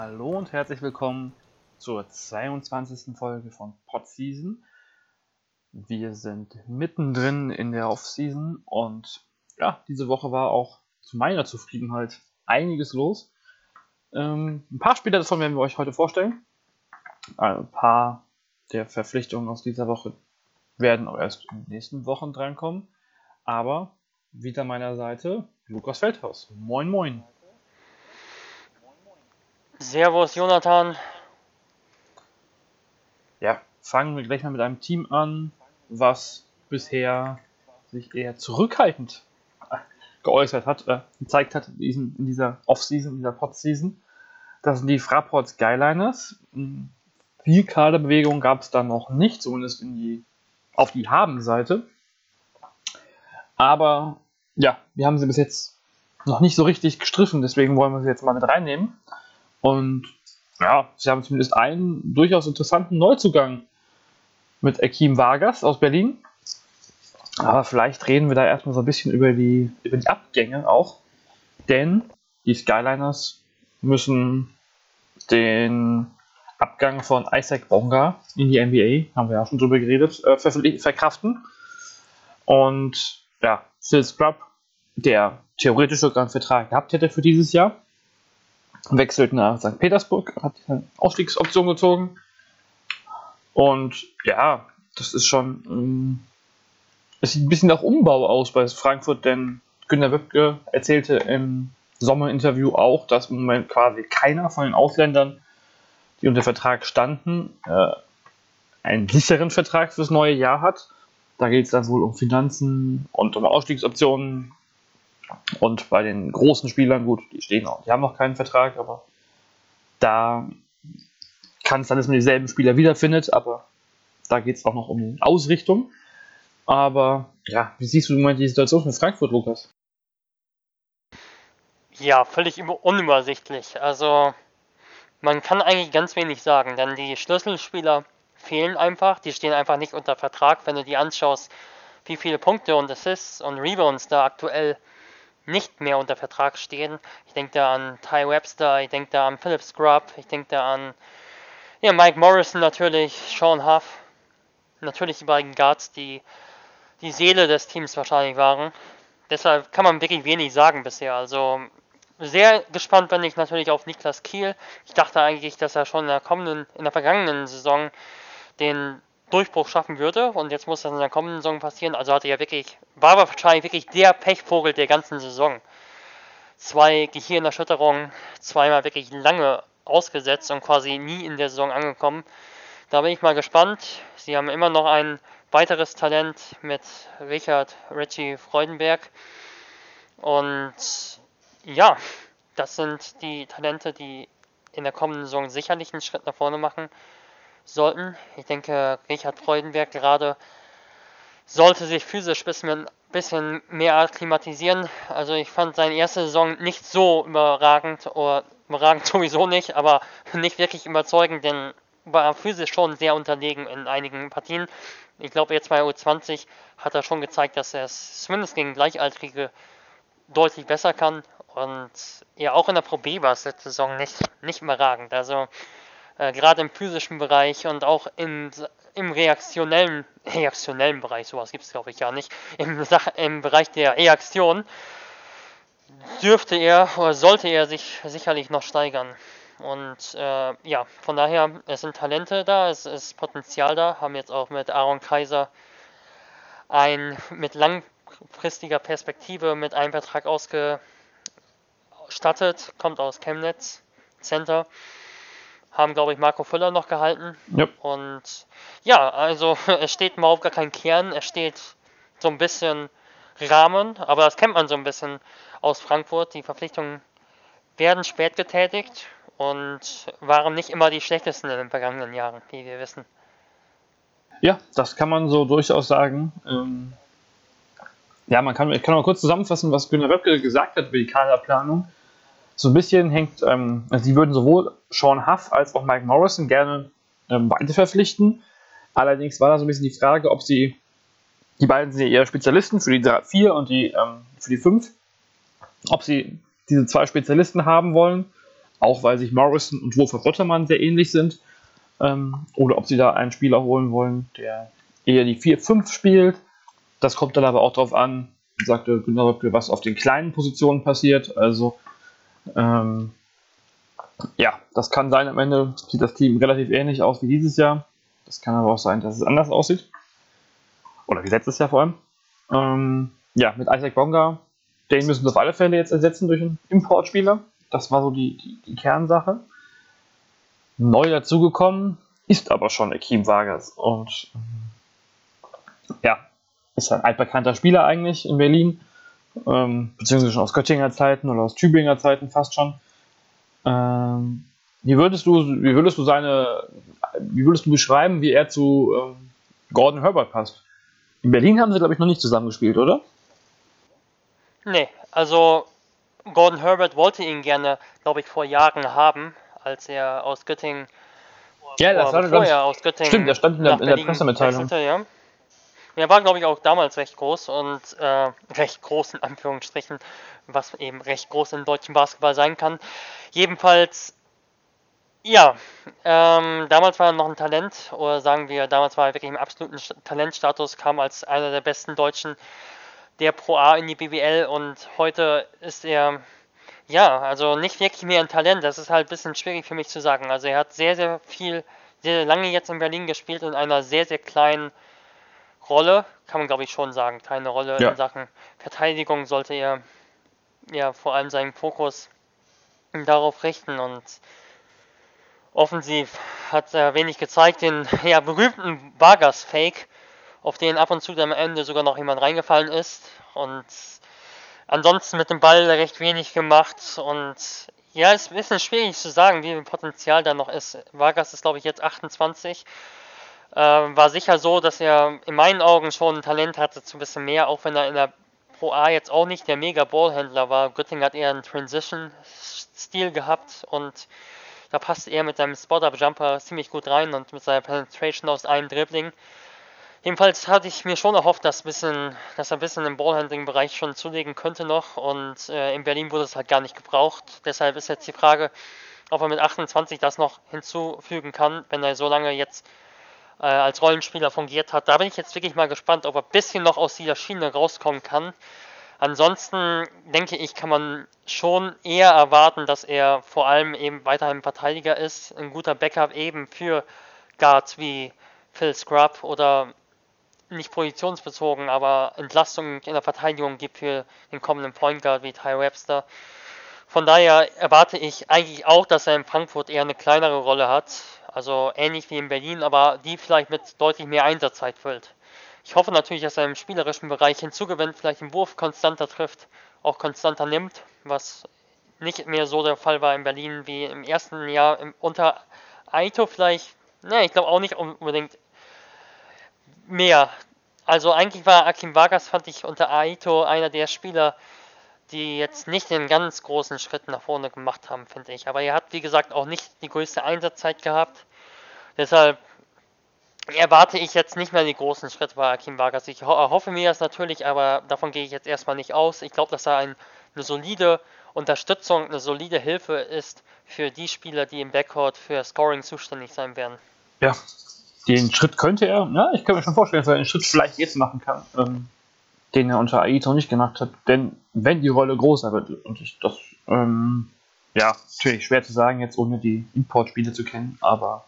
Hallo und herzlich willkommen zur 22. Folge von Podseason. Wir sind mittendrin in der Offseason und ja, diese Woche war auch zu meiner Zufriedenheit einiges los. Ähm, ein paar Spieler davon werden wir euch heute vorstellen. Ein paar der Verpflichtungen aus dieser Woche werden auch erst in den nächsten Wochen drankommen. Aber wieder meiner Seite Lukas Feldhaus. Moin, moin. Servus, Jonathan. Ja, fangen wir gleich mal mit einem Team an, was bisher sich eher zurückhaltend geäußert hat, äh, gezeigt hat in, diesem, in dieser Off-Season, in dieser Pod-Season. Das sind die Fraport Skyliners. Hm, viel Kaderbewegung gab es da noch nicht, zumindest in die, auf die Haben-Seite. Aber ja, wir haben sie bis jetzt noch nicht so richtig gestriffen, deswegen wollen wir sie jetzt mal mit reinnehmen. Und ja, sie haben zumindest einen durchaus interessanten Neuzugang mit Akim Vargas aus Berlin. Aber vielleicht reden wir da erstmal so ein bisschen über die, über die Abgänge auch. Denn die Skyliners müssen den Abgang von Isaac Bonga in die NBA, haben wir ja schon drüber geredet, äh, verkraften. Und ja, Phil Scrub, der theoretisch sogar einen Vertrag gehabt hätte für dieses Jahr, wechselt nach St. Petersburg, hat eine Ausstiegsoption gezogen. Und ja, das ist schon. Ähm, es sieht ein bisschen nach Umbau aus bei Frankfurt, denn Günter Wöbke erzählte im Sommerinterview auch, dass im Moment quasi keiner von den Ausländern, die unter Vertrag standen, äh, einen sicheren Vertrag fürs neue Jahr hat. Da geht es dann wohl um Finanzen und um Ausstiegsoptionen und bei den großen Spielern, gut, die stehen auch, die haben noch keinen Vertrag, aber da kann es sein, dass man dieselben Spieler wiederfindet, aber da geht es auch noch um die Ausrichtung. Aber ja, wie siehst du im die Situation von Frankfurt, Lukas? Ja, völlig unübersichtlich. Also man kann eigentlich ganz wenig sagen, denn die Schlüsselspieler fehlen einfach, die stehen einfach nicht unter Vertrag. Wenn du die anschaust, wie viele Punkte und Assists und Rebounds da aktuell nicht mehr unter Vertrag stehen. Ich denke da an Ty Webster, ich denke da an Philip Scrub, ich denke da an ja, Mike Morrison natürlich, Sean Huff. Natürlich die beiden Guards, die die Seele des Teams wahrscheinlich waren. Deshalb kann man wirklich wenig sagen bisher. Also sehr gespannt bin ich natürlich auf Niklas Kiel. Ich dachte eigentlich, dass er schon in der kommenden, in der vergangenen Saison den Durchbruch schaffen würde. Und jetzt muss das in der kommenden Saison passieren. Also hatte er wirklich, war wahrscheinlich wirklich der Pechvogel der ganzen Saison. Zwei Gehirnerschütterungen, zweimal wirklich lange ausgesetzt und quasi nie in der Saison angekommen. Da bin ich mal gespannt. Sie haben immer noch ein weiteres Talent mit Richard Richie Freudenberg. Und ja, das sind die Talente, die in der kommenden Saison sicherlich einen Schritt nach vorne machen sollten. Ich denke, Richard Freudenberg gerade sollte sich physisch ein bisschen, mehr akklimatisieren. Also ich fand seine erste Saison nicht so überragend, oder überragend sowieso nicht, aber nicht wirklich überzeugend, denn war physisch schon sehr unterlegen in einigen Partien. Ich glaube, jetzt bei U20 hat er schon gezeigt, dass er es zumindest gegen Gleichaltrige deutlich besser kann. Und ja, auch in der Pro B war es letzte Saison nicht, nicht überragend. Also äh, gerade im physischen Bereich und auch im, im reaktionellen, reaktionellen Bereich, sowas gibt es glaube ich ja nicht, im, im Bereich der Reaktion dürfte er oder sollte er sich sicherlich noch steigern. Und äh, ja, von daher, es sind Talente da, es ist Potenzial da, haben jetzt auch mit Aaron Kaiser ein mit langfristiger Perspektive mit einem Vertrag ausgestattet, kommt aus Chemnitz Center haben, glaube ich, Marco Füller noch gehalten. Yep. Und ja, also es steht überhaupt gar kein Kern, es steht so ein bisschen Rahmen, aber das kennt man so ein bisschen aus Frankfurt. Die Verpflichtungen werden spät getätigt und waren nicht immer die schlechtesten in den vergangenen Jahren, wie wir wissen. Ja, das kann man so durchaus sagen. Ähm, ja, man kann, ich kann mal kurz zusammenfassen, was Günter Wöbke gesagt hat über die Kaderplanung so ein bisschen hängt, ähm, also sie würden sowohl Sean Huff als auch Mike Morrison gerne ähm, weiter verpflichten. Allerdings war da so ein bisschen die Frage, ob sie, die beiden sind ja eher Spezialisten für die 4 und die, ähm, für die 5, ob sie diese zwei Spezialisten haben wollen auch weil sich Morrison und Wolfer Bottermann sehr ähnlich sind. Ähm, oder ob sie da einen Spieler holen wollen, der eher die 4-5 spielt. Das kommt dann aber auch darauf an, sagte genau, was auf den kleinen Positionen passiert. Also, ähm, ja, das kann sein. Am Ende sieht das Team relativ ähnlich aus wie dieses Jahr. Das kann aber auch sein, dass es anders aussieht. Oder wie letztes Jahr vor allem. Ähm, ja, mit Isaac Bonga, den müssen sie auf alle Fälle jetzt ersetzen durch einen Importspieler. Das war so die, die, die Kernsache. Neu dazugekommen ist aber schon Akeem Vargas. Und ja, ist ein altbekannter Spieler eigentlich in Berlin. Ähm, beziehungsweise schon aus Göttinger Zeiten oder aus Tübinger Zeiten fast schon. Ähm, wie würdest du, wie würdest du seine, wie würdest du beschreiben, wie er zu ähm, Gordon Herbert passt? In Berlin haben sie, glaube ich, noch nicht zusammengespielt, oder? Nee, also Gordon Herbert wollte ihn gerne, glaube ich, vor Jahren haben, als er aus Göttingen. Ja, das war ganz, aus Göttingen. Stimmt, der stand in der, in der Pressemitteilung. Ja. Er war, glaube ich, auch damals recht groß und äh, recht groß in Anführungsstrichen, was eben recht groß im deutschen Basketball sein kann. Jedenfalls, ja, ähm, damals war er noch ein Talent, oder sagen wir, damals war er wirklich im absoluten Talentstatus, kam als einer der besten Deutschen der Pro A in die BBL und heute ist er, ja, also nicht wirklich mehr ein Talent. Das ist halt ein bisschen schwierig für mich zu sagen. Also er hat sehr, sehr viel, sehr lange jetzt in Berlin gespielt in einer sehr, sehr kleinen Rolle, kann man glaube ich schon sagen, keine Rolle ja. in Sachen Verteidigung sollte er ja vor allem seinen Fokus darauf richten. Und offensiv hat er wenig gezeigt, den ja berühmten Vargas-Fake, auf den ab und zu am Ende sogar noch jemand reingefallen ist. Und ansonsten mit dem Ball recht wenig gemacht. Und ja, ist ein bisschen schwierig zu sagen, wie viel Potenzial da noch ist. Vargas ist glaube ich jetzt 28 äh, war sicher so, dass er in meinen Augen schon ein Talent hatte zu ein bisschen mehr, auch wenn er in der Pro A jetzt auch nicht der mega Ballhändler war. Göttingen hat eher einen Transition-Stil gehabt und da passte er mit seinem Spot-Up-Jumper ziemlich gut rein und mit seiner Penetration aus einem Dribbling. Jedenfalls hatte ich mir schon erhofft, dass, bisschen, dass er ein bisschen im Ballhandling-Bereich schon zulegen könnte noch und äh, in Berlin wurde es halt gar nicht gebraucht. Deshalb ist jetzt die Frage, ob er mit 28 das noch hinzufügen kann, wenn er so lange jetzt äh, als Rollenspieler fungiert hat. Da bin ich jetzt wirklich mal gespannt, ob er ein bisschen noch aus dieser Schiene rauskommen kann. Ansonsten denke ich, kann man schon eher erwarten, dass er vor allem eben weiterhin Verteidiger ist, ein guter Backup eben für Guards wie Phil Scrub oder nicht positionsbezogen, aber Entlastung in der Verteidigung gibt für den kommenden Point Guard wie Ty Webster. Von daher erwarte ich eigentlich auch, dass er in Frankfurt eher eine kleinere Rolle hat. Also ähnlich wie in Berlin, aber die vielleicht mit deutlich mehr Einsatzzeit füllt. Ich hoffe natürlich, dass er im spielerischen Bereich hinzugewinnt, vielleicht den Wurf konstanter trifft, auch konstanter nimmt, was nicht mehr so der Fall war in Berlin wie im ersten Jahr im, unter Aito vielleicht. Ne, ich glaube auch nicht unbedingt mehr. Also eigentlich war Akim Vargas, fand ich unter Aito einer der Spieler, die jetzt nicht den ganz großen Schritt nach vorne gemacht haben, finde ich. Aber er hat, wie gesagt, auch nicht die größte Einsatzzeit gehabt. Deshalb erwarte ich jetzt nicht mehr die großen Schritte bei Akim Vargas. Ich ho hoffe mir das natürlich, aber davon gehe ich jetzt erstmal nicht aus. Ich glaube, dass er ein, eine solide Unterstützung, eine solide Hilfe ist für die Spieler, die im Backcourt für Scoring zuständig sein werden. Ja, den Schritt könnte er, ja, ich kann mir schon vorstellen, dass er einen Schritt vielleicht jetzt machen kann, ähm, den er unter Aito nicht gemacht hat. Denn wenn die Rolle größer wird, und ich, das, ähm, ja, natürlich schwer zu sagen, jetzt ohne die Importspiele zu kennen, aber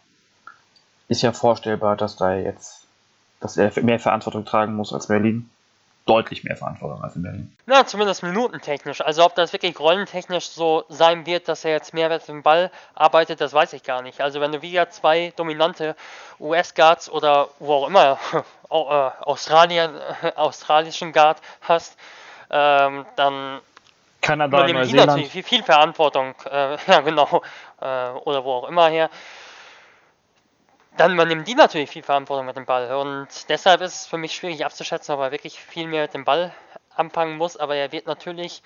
ist ja vorstellbar, dass da jetzt, dass er mehr Verantwortung tragen muss als Berlin. Deutlich mehr Verantwortung als in Berlin. Na, zumindest minutentechnisch. Also ob das wirklich rollentechnisch so sein wird, dass er jetzt mehr mit dem Ball arbeitet, das weiß ich gar nicht. Also wenn du wieder zwei dominante US-Guards oder wo auch immer, äh, Australien, australischen Guard hast, ähm, dann Kanada, übernehmen die natürlich viel, viel Verantwortung, äh, ja genau, äh, oder wo auch immer her dann übernehmen die natürlich viel Verantwortung mit dem Ball. Und deshalb ist es für mich schwierig abzuschätzen, ob er wirklich viel mehr mit dem Ball anfangen muss. Aber er wird natürlich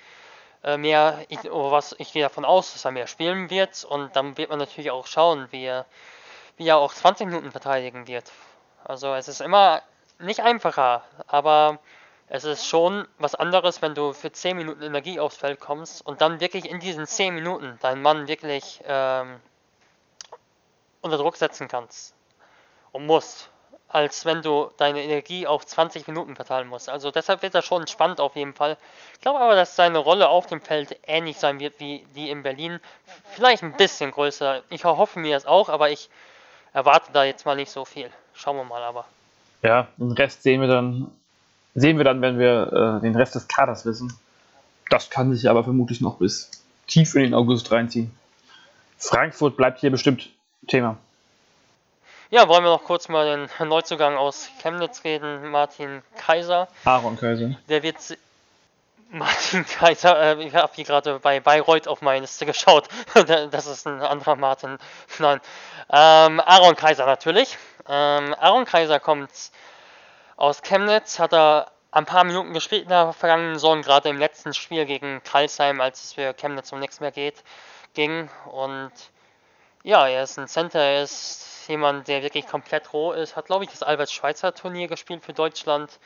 äh, mehr, ich, oh, was, ich gehe davon aus, dass er mehr spielen wird. Und dann wird man natürlich auch schauen, wie er, wie er auch 20 Minuten verteidigen wird. Also es ist immer nicht einfacher, aber es ist schon was anderes, wenn du für 10 Minuten Energie aufs Feld kommst und dann wirklich in diesen 10 Minuten deinen Mann wirklich ähm, unter Druck setzen kannst musst, als wenn du deine Energie auf 20 Minuten verteilen musst. Also deshalb wird das schon spannend auf jeden Fall. Ich glaube aber, dass seine Rolle auf dem Feld ähnlich sein wird wie die in Berlin. Vielleicht ein bisschen größer. Ich hoffe mir es auch, aber ich erwarte da jetzt mal nicht so viel. Schauen wir mal aber. Ja, den Rest sehen wir dann Sehen wir dann, wenn wir äh, den Rest des Kaders wissen. Das kann sich aber vermutlich noch bis tief in den August reinziehen. Frankfurt bleibt hier bestimmt Thema. Ja, wollen wir noch kurz mal den Neuzugang aus Chemnitz reden, Martin Kaiser. Aaron Kaiser. Der wird Martin Kaiser, äh, ich habe hier gerade bei Bayreuth auf meine Liste geschaut. das ist ein anderer Martin. Nein. Ähm, Aaron Kaiser natürlich. Ähm, Aaron Kaiser kommt aus Chemnitz hat er ein paar Minuten gespielt in der vergangenen Saison, gerade im letzten Spiel gegen Karlsheim, als es für Chemnitz um nichts mehr geht, ging. Und ja, er ist ein Center, er ist jemand, der wirklich komplett roh ist, hat, glaube ich, das Albert-Schweitzer-Turnier gespielt für Deutschland.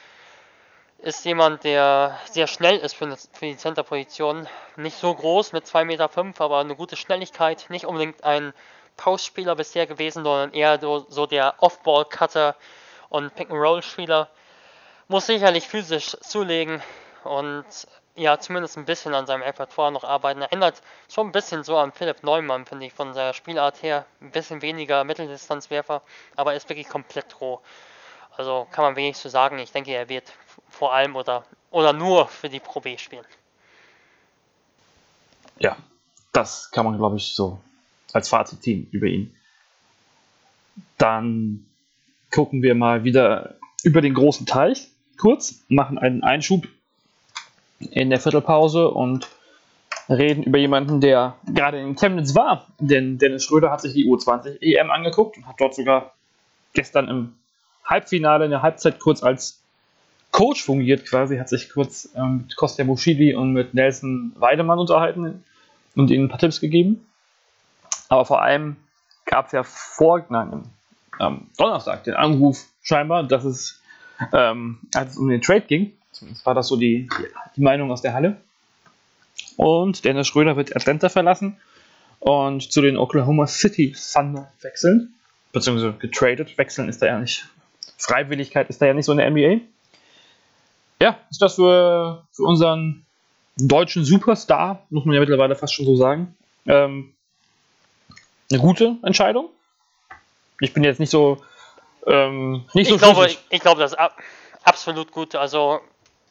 Ist jemand, der sehr schnell ist für, für die Center-Position. Nicht so groß mit 2,5 Meter, aber eine gute Schnelligkeit. Nicht unbedingt ein Postspieler bisher gewesen, sondern eher so, so der Off-Ball-Cutter, und Pick-and-Roll-Spieler. Muss sicherlich physisch zulegen und ja, zumindest ein bisschen an seinem Repertoire noch arbeiten. Erinnert schon ein bisschen so an Philipp Neumann, finde ich, von seiner Spielart her. Ein bisschen weniger Mitteldistanzwerfer, aber ist wirklich komplett roh. Also kann man wenig zu sagen. Ich denke, er wird vor allem oder, oder nur für die Pro B spielen. Ja, das kann man, glaube ich, so als Fazit ziehen über ihn. Dann gucken wir mal wieder über den großen Teich kurz, machen einen Einschub in der Viertelpause und reden über jemanden, der gerade in Chemnitz war. Denn Dennis Schröder hat sich die U20 EM angeguckt und hat dort sogar gestern im Halbfinale in der Halbzeit kurz als Coach fungiert quasi, hat sich kurz ähm, mit Kostja Buschidi und mit Nelson Weidemann unterhalten und ihnen ein paar Tipps gegeben. Aber vor allem gab es ja vor, nein, am Donnerstag den Anruf scheinbar, dass es, ähm, als es um den Trade ging, zumindest war das so die, die Meinung aus der Halle. Und Dennis Schröder wird Atlanta verlassen und zu den Oklahoma City Thunder wechseln, beziehungsweise getradet. Wechseln ist da ja nicht, Freiwilligkeit ist da ja nicht so in der NBA. Ja, ist das für, für unseren deutschen Superstar, muss man ja mittlerweile fast schon so sagen, ähm, eine gute Entscheidung? Ich bin jetzt nicht so. Ähm, nicht ich, so glaube, ich, ich, glaube, das ist ab, absolut gut. Also,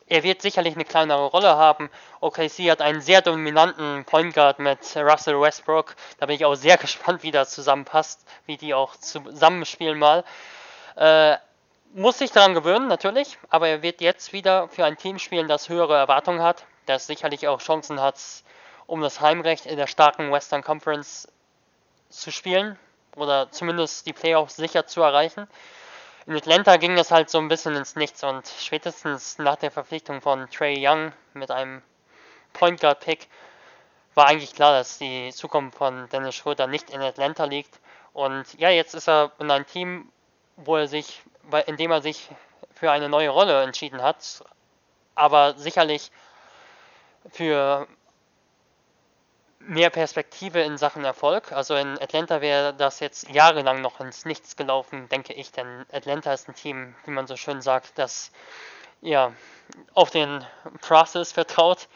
er wird sicherlich eine kleinere Rolle haben. OKC hat einen sehr dominanten Point Guard mit Russell Westbrook. Da bin ich auch sehr gespannt, wie das zusammenpasst, wie die auch zusammenspielen mal. Äh, muss sich daran gewöhnen, natürlich, aber er wird jetzt wieder für ein Team spielen, das höhere Erwartungen hat, das sicherlich auch Chancen hat, um das Heimrecht in der starken Western Conference zu spielen oder zumindest die Playoffs sicher zu erreichen. In Atlanta ging das halt so ein bisschen ins Nichts und spätestens nach der Verpflichtung von Trey Young mit einem Point Guard Pick war eigentlich klar, dass die Zukunft von Dennis Schröder nicht in Atlanta liegt. Und ja, jetzt ist er in einem Team, wo er sich, in dem er sich für eine neue Rolle entschieden hat, aber sicherlich für mehr Perspektive in Sachen Erfolg. Also in Atlanta wäre das jetzt jahrelang noch ins Nichts gelaufen, denke ich, denn Atlanta ist ein Team, wie man so schön sagt, das ja auf den Process vertraut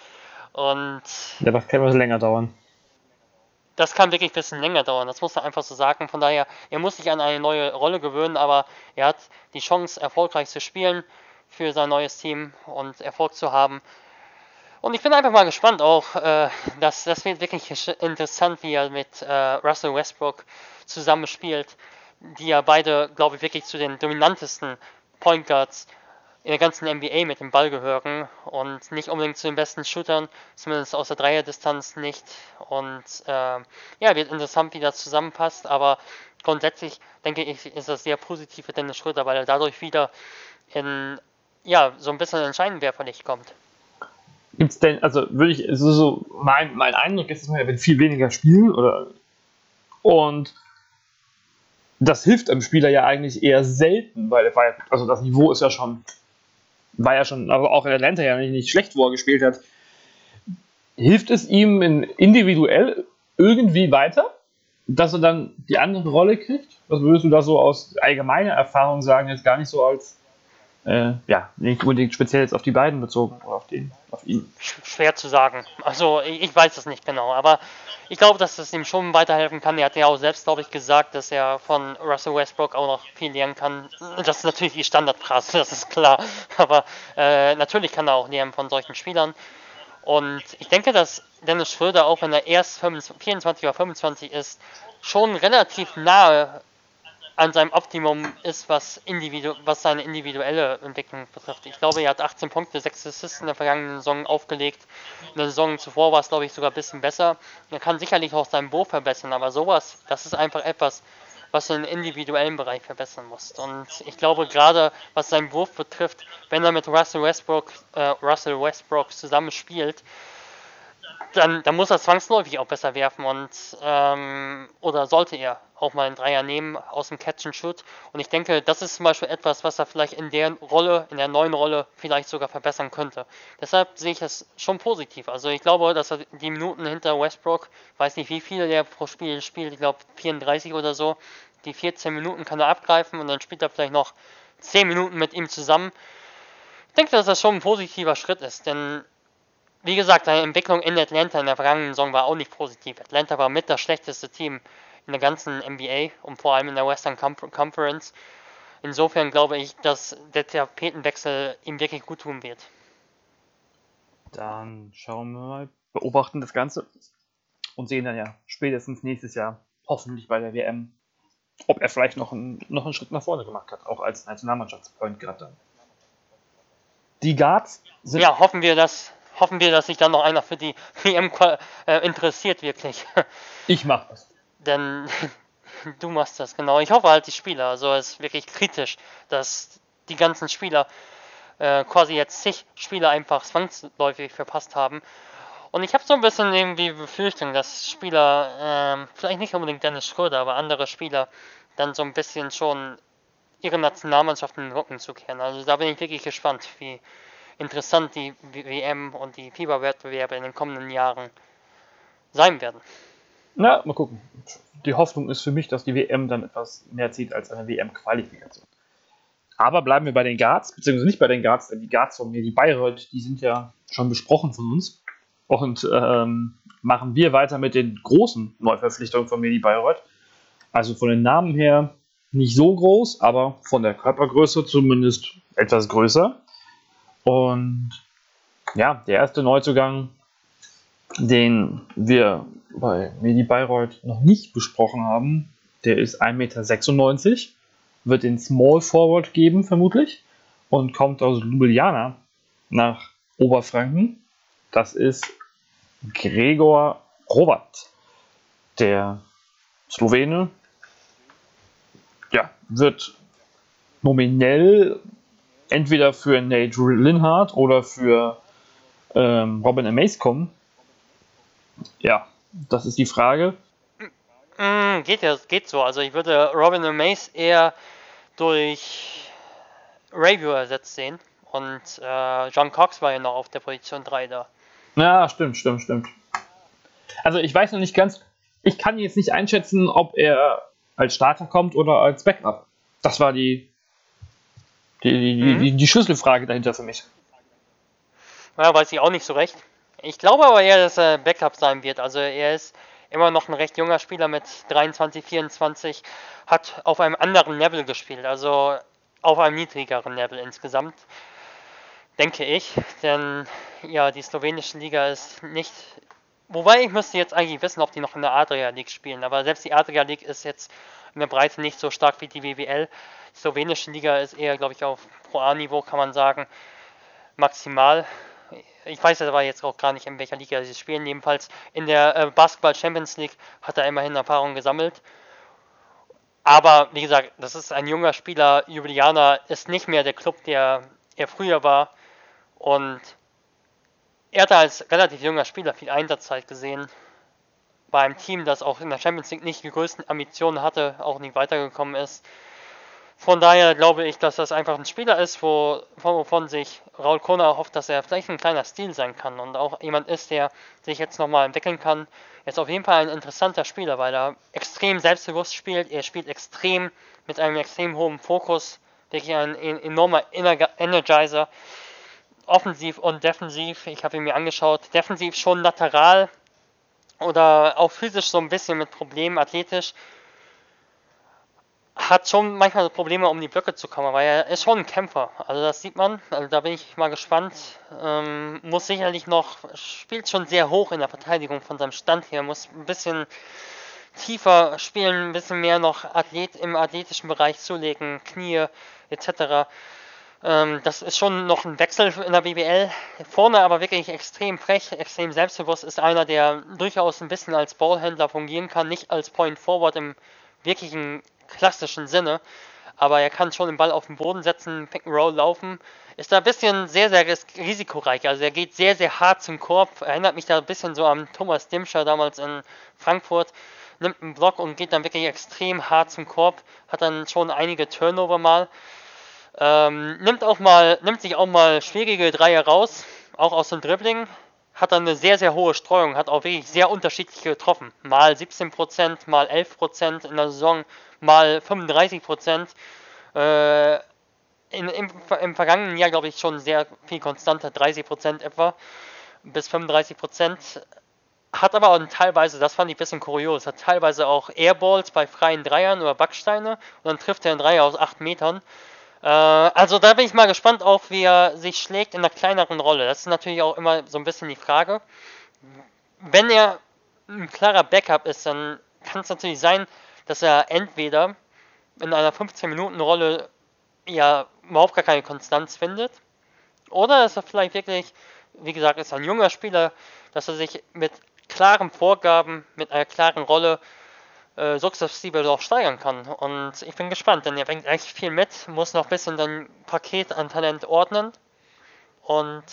und ja, das kann was länger dauern. Das kann wirklich ein bisschen länger dauern, das muss man einfach so sagen. Von daher, er muss sich an eine neue Rolle gewöhnen, aber er hat die Chance, erfolgreich zu spielen für sein neues Team und Erfolg zu haben. Und ich bin einfach mal gespannt auch, äh, dass das wird wirklich interessant, wie er mit äh, Russell Westbrook zusammenspielt, die ja beide, glaube ich, wirklich zu den dominantesten Point Guards in der ganzen NBA mit dem Ball gehören und nicht unbedingt zu den besten Shootern, zumindest aus der Dreierdistanz nicht. Und äh, ja, wird interessant, wie das zusammenpasst, aber grundsätzlich denke ich, ist das sehr positiv für Dennis Schröder, weil er dadurch wieder in ja, so ein bisschen ins Scheinwerferlicht kommt. Gibt es denn, also würde ich, so, so mein, mein Eindruck ist, dass er wird viel weniger spielen oder und das hilft einem Spieler ja eigentlich eher selten, weil also das Niveau ist ja schon war ja schon, aber auch in Atlanta ja nicht, nicht schlecht, wo er gespielt hat. Hilft es ihm in, individuell irgendwie weiter, dass er dann die andere Rolle kriegt? Was würdest du da so aus allgemeiner Erfahrung sagen, jetzt gar nicht so als, äh, ja, nicht unbedingt speziell jetzt auf die beiden bezogen oder auf, den, auf ihn? Schwer zu sagen. Also ich, ich weiß es nicht genau, aber ich glaube, dass es ihm schon weiterhelfen kann. Er hat ja auch selbst, glaube ich, gesagt, dass er von Russell Westbrook auch noch viel lernen kann. Das ist natürlich die Standardphrase, das ist klar. Aber äh, natürlich kann er auch lernen von solchen Spielern. Und ich denke, dass Dennis Schröder, auch wenn er erst 24 oder 25 ist, schon relativ nahe an seinem Optimum ist, was, individu was seine individuelle Entwicklung betrifft. Ich glaube, er hat 18 Punkte, 6 Assists in der vergangenen Saison aufgelegt. In der Saison zuvor war es, glaube ich, sogar ein bisschen besser. Er kann sicherlich auch seinen Wurf verbessern, aber sowas, das ist einfach etwas, was du im individuellen Bereich verbessern musst. Und ich glaube, gerade was seinen Wurf betrifft, wenn er mit Russell Westbrook, äh, Russell Westbrook zusammen spielt, dann, dann muss er zwangsläufig auch besser werfen und ähm, oder sollte er auch mal einen Dreier nehmen aus dem Catch and Shoot. Und ich denke, das ist zum Beispiel etwas, was er vielleicht in der Rolle, in der neuen Rolle vielleicht sogar verbessern könnte. Deshalb sehe ich das schon positiv. Also ich glaube, dass er die Minuten hinter Westbrook, weiß nicht wie viele der pro Spiel spielt, ich glaube 34 oder so, die 14 Minuten kann er abgreifen und dann spielt er vielleicht noch 10 Minuten mit ihm zusammen. Ich denke, dass das schon ein positiver Schritt ist, denn wie gesagt, seine Entwicklung in Atlanta in der vergangenen Saison war auch nicht positiv. Atlanta war mit das schlechteste Team in der ganzen NBA und vor allem in der Western Conference. Insofern glaube ich, dass der Tapetenwechsel ihm wirklich gut tun wird. Dann schauen wir mal, beobachten das Ganze und sehen dann ja spätestens nächstes Jahr, hoffentlich bei der WM, ob er vielleicht noch einen, noch einen Schritt nach vorne gemacht hat, auch als Nationalmannschaftspoint gerade dann. Die Guards sind. Ja, hoffen wir, dass hoffen wir, dass sich dann noch einer für die WM äh, interessiert, wirklich. Ich mach das. Denn du machst das, genau. Ich hoffe halt die Spieler. Also es ist wirklich kritisch, dass die ganzen Spieler äh, quasi jetzt zig Spieler einfach zwangsläufig verpasst haben. Und ich habe so ein bisschen irgendwie Befürchtung, dass Spieler, äh, vielleicht nicht unbedingt Dennis Schröder, aber andere Spieler dann so ein bisschen schon ihre Nationalmannschaft in den Rücken zu kehren. Also da bin ich wirklich gespannt, wie, interessant die WM und die Fieberwettbewerbe in den kommenden Jahren sein werden. Na, mal gucken. Die Hoffnung ist für mich, dass die WM dann etwas mehr zieht als eine WM-Qualifikation. Aber bleiben wir bei den Guards, beziehungsweise nicht bei den Guards, denn die Guards von mir, die Bayreuth, die sind ja schon besprochen von uns. Und ähm, machen wir weiter mit den großen Neuverpflichtungen von mir, die Bayreuth. Also von den Namen her nicht so groß, aber von der Körpergröße zumindest etwas größer. Und ja, der erste Neuzugang, den wir bei Medi Bayreuth noch nicht besprochen haben, der ist 1,96 Meter, wird den Small Forward geben, vermutlich, und kommt aus Ljubljana nach Oberfranken. Das ist Gregor Robert, der Slowene. Ja, wird nominell entweder für Nate Linhardt oder für ähm, Robin Amaze kommen? Ja, das ist die Frage. Mm, geht ja, geht so. Also ich würde Robin Amaze eher durch Review ersetzt sehen. Und äh, John Cox war ja noch auf der Position 3 da. Ja, stimmt, stimmt, stimmt. Also ich weiß noch nicht ganz, ich kann jetzt nicht einschätzen, ob er als Starter kommt oder als Backup. Das war die die, die, mhm. die, Schlüsselfrage dahinter für mich. Ja, weiß ich auch nicht so recht. Ich glaube aber eher, dass er Backup sein wird. Also er ist immer noch ein recht junger Spieler mit 23, 24, hat auf einem anderen Level gespielt, also auf einem niedrigeren Level insgesamt, denke ich. Denn ja, die slowenische Liga ist nicht. Wobei ich müsste jetzt eigentlich wissen, ob die noch in der Adria League spielen, aber selbst die Adria League ist jetzt in der Breite nicht so stark wie die WWL. Die slowenische Liga ist eher, glaube ich, auf Pro A-Niveau, kann man sagen, maximal. Ich weiß aber jetzt auch gar nicht, in welcher Liga sie spielen. Jedenfalls in der äh, Basketball Champions League hat er immerhin Erfahrung gesammelt. Aber wie gesagt, das ist ein junger Spieler. Ljubljana ist nicht mehr der Club, der er früher war. Und er hat als relativ junger Spieler viel Einsatzzeit gesehen. Bei einem Team, das auch in der Champions League nicht die größten Ambitionen hatte, auch nicht weitergekommen ist. von daher glaube ich, dass das einfach ein Spieler ist, wo, wovon sich Raul Kona hofft, dass er vielleicht ein kleiner Stil sein kann und auch jemand ist, der sich jetzt nochmal entwickeln kann. Er ist auf jeden Fall ein interessanter Spieler, weil er extrem selbstbewusst spielt. Er spielt extrem mit einem extrem hohen Fokus. Wirklich ein enormer Energizer. Offensiv und defensiv. Ich habe ihn mir angeschaut. Defensiv schon lateral oder auch physisch so ein bisschen mit Problemen, athletisch hat schon manchmal Probleme, um die Blöcke zu kommen, weil er ist schon ein Kämpfer. Also das sieht man. Also da bin ich mal gespannt. Ähm, muss sicherlich noch, spielt schon sehr hoch in der Verteidigung von seinem Stand her, muss ein bisschen tiefer spielen, ein bisschen mehr noch Athlet im athletischen Bereich zulegen, Knie etc. Ähm, das ist schon noch ein Wechsel in der BBL. Vorne aber wirklich extrem frech, extrem selbstbewusst, ist einer, der durchaus ein bisschen als Ballhändler fungieren kann, nicht als Point Forward im wirklichen klassischen Sinne, aber er kann schon den Ball auf den Boden setzen, Pick and Roll laufen. Ist da ein bisschen sehr, sehr risikoreich. Also er geht sehr, sehr hart zum Korb. Erinnert mich da ein bisschen so an Thomas Dimscher damals in Frankfurt. Nimmt einen Block und geht dann wirklich extrem hart zum Korb. Hat dann schon einige Turnover mal. Ähm, nimmt auch mal, nimmt sich auch mal schwierige Dreier raus, auch aus dem Dribbling hat dann eine sehr, sehr hohe Streuung, hat auch wirklich sehr unterschiedlich getroffen. Mal 17%, mal 11% in der Saison, mal 35%. Äh, in, im, Im vergangenen Jahr, glaube ich, schon sehr viel konstanter, 30% etwa, bis 35%. Hat aber auch teilweise, das fand ich ein bisschen kurios, hat teilweise auch Airballs bei freien Dreiern oder Backsteine und dann trifft er einen Dreier aus 8 Metern. Äh, also da bin ich mal gespannt auch, wie er sich schlägt in einer kleineren Rolle. Das ist natürlich auch immer so ein bisschen die Frage. Wenn er ein klarer Backup ist, dann kann es natürlich sein, dass er entweder in einer 15-Minuten-Rolle ja überhaupt gar keine Konstanz findet, oder dass er vielleicht wirklich, wie gesagt, ist ein junger Spieler, dass er sich mit klaren Vorgaben, mit einer klaren Rolle äh, sukzessive auch steigern kann. Und ich bin gespannt, denn er bringt echt viel mit, muss noch ein bisschen dein Paket an Talent ordnen. Und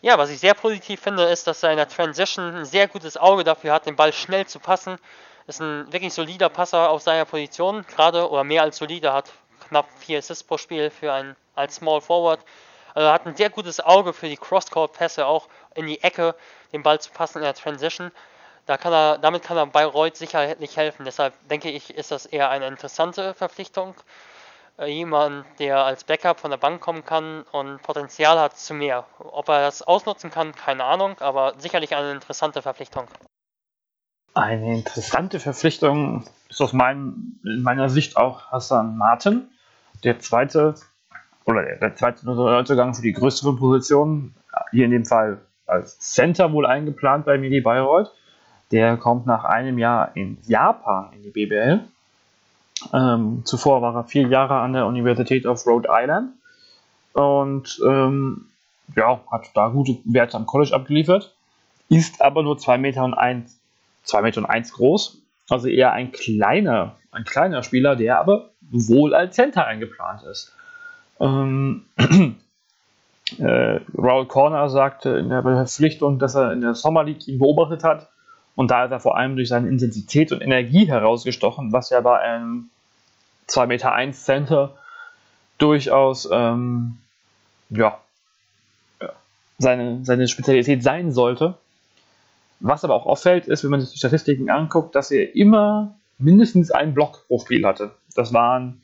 ja, was ich sehr positiv finde, ist, dass er in der Transition ein sehr gutes Auge dafür hat, den Ball schnell zu passen. Ist ein wirklich solider Passer auf seiner Position, gerade oder mehr als solider, hat knapp vier Assists pro Spiel für einen als Small Forward. Also hat ein sehr gutes Auge für die Cross-Court-Pässe, auch in die Ecke den Ball zu passen in der Transition. Da kann er, damit kann er Bayreuth sicherlich helfen. Deshalb denke ich, ist das eher eine interessante Verpflichtung. Äh, jemand, der als Backup von der Bank kommen kann und Potenzial hat zu mehr. Ob er das ausnutzen kann, keine Ahnung, aber sicherlich eine interessante Verpflichtung. Eine interessante Verpflichtung ist aus mein, meiner Sicht auch Hassan Martin, der zweite oder der, zweite Neuzugang für die größere Position, hier in dem Fall als Center wohl eingeplant bei Mini Bayreuth. Der kommt nach einem Jahr in Japan in die BBL. Ähm, zuvor war er vier Jahre an der Universität of Rhode Island und ähm, ja, hat da gute Werte am College abgeliefert, ist aber nur 2 Meter und 1, 2 Meter und 1 groß, also eher ein kleiner, ein kleiner Spieler, der aber wohl als Center eingeplant ist. Ähm, äh, Raul Corner sagte in der Verpflichtung, dass er in der Summer League ihn beobachtet hat und da ist er vor allem durch seine Intensität und Energie herausgestochen, was ja bei einem 2,1 Meter eins Center durchaus ähm, ja, seine, seine Spezialität sein sollte. Was aber auch auffällt, ist, wenn man sich die Statistiken anguckt, dass er immer mindestens einen Block pro Spiel hatte. Das waren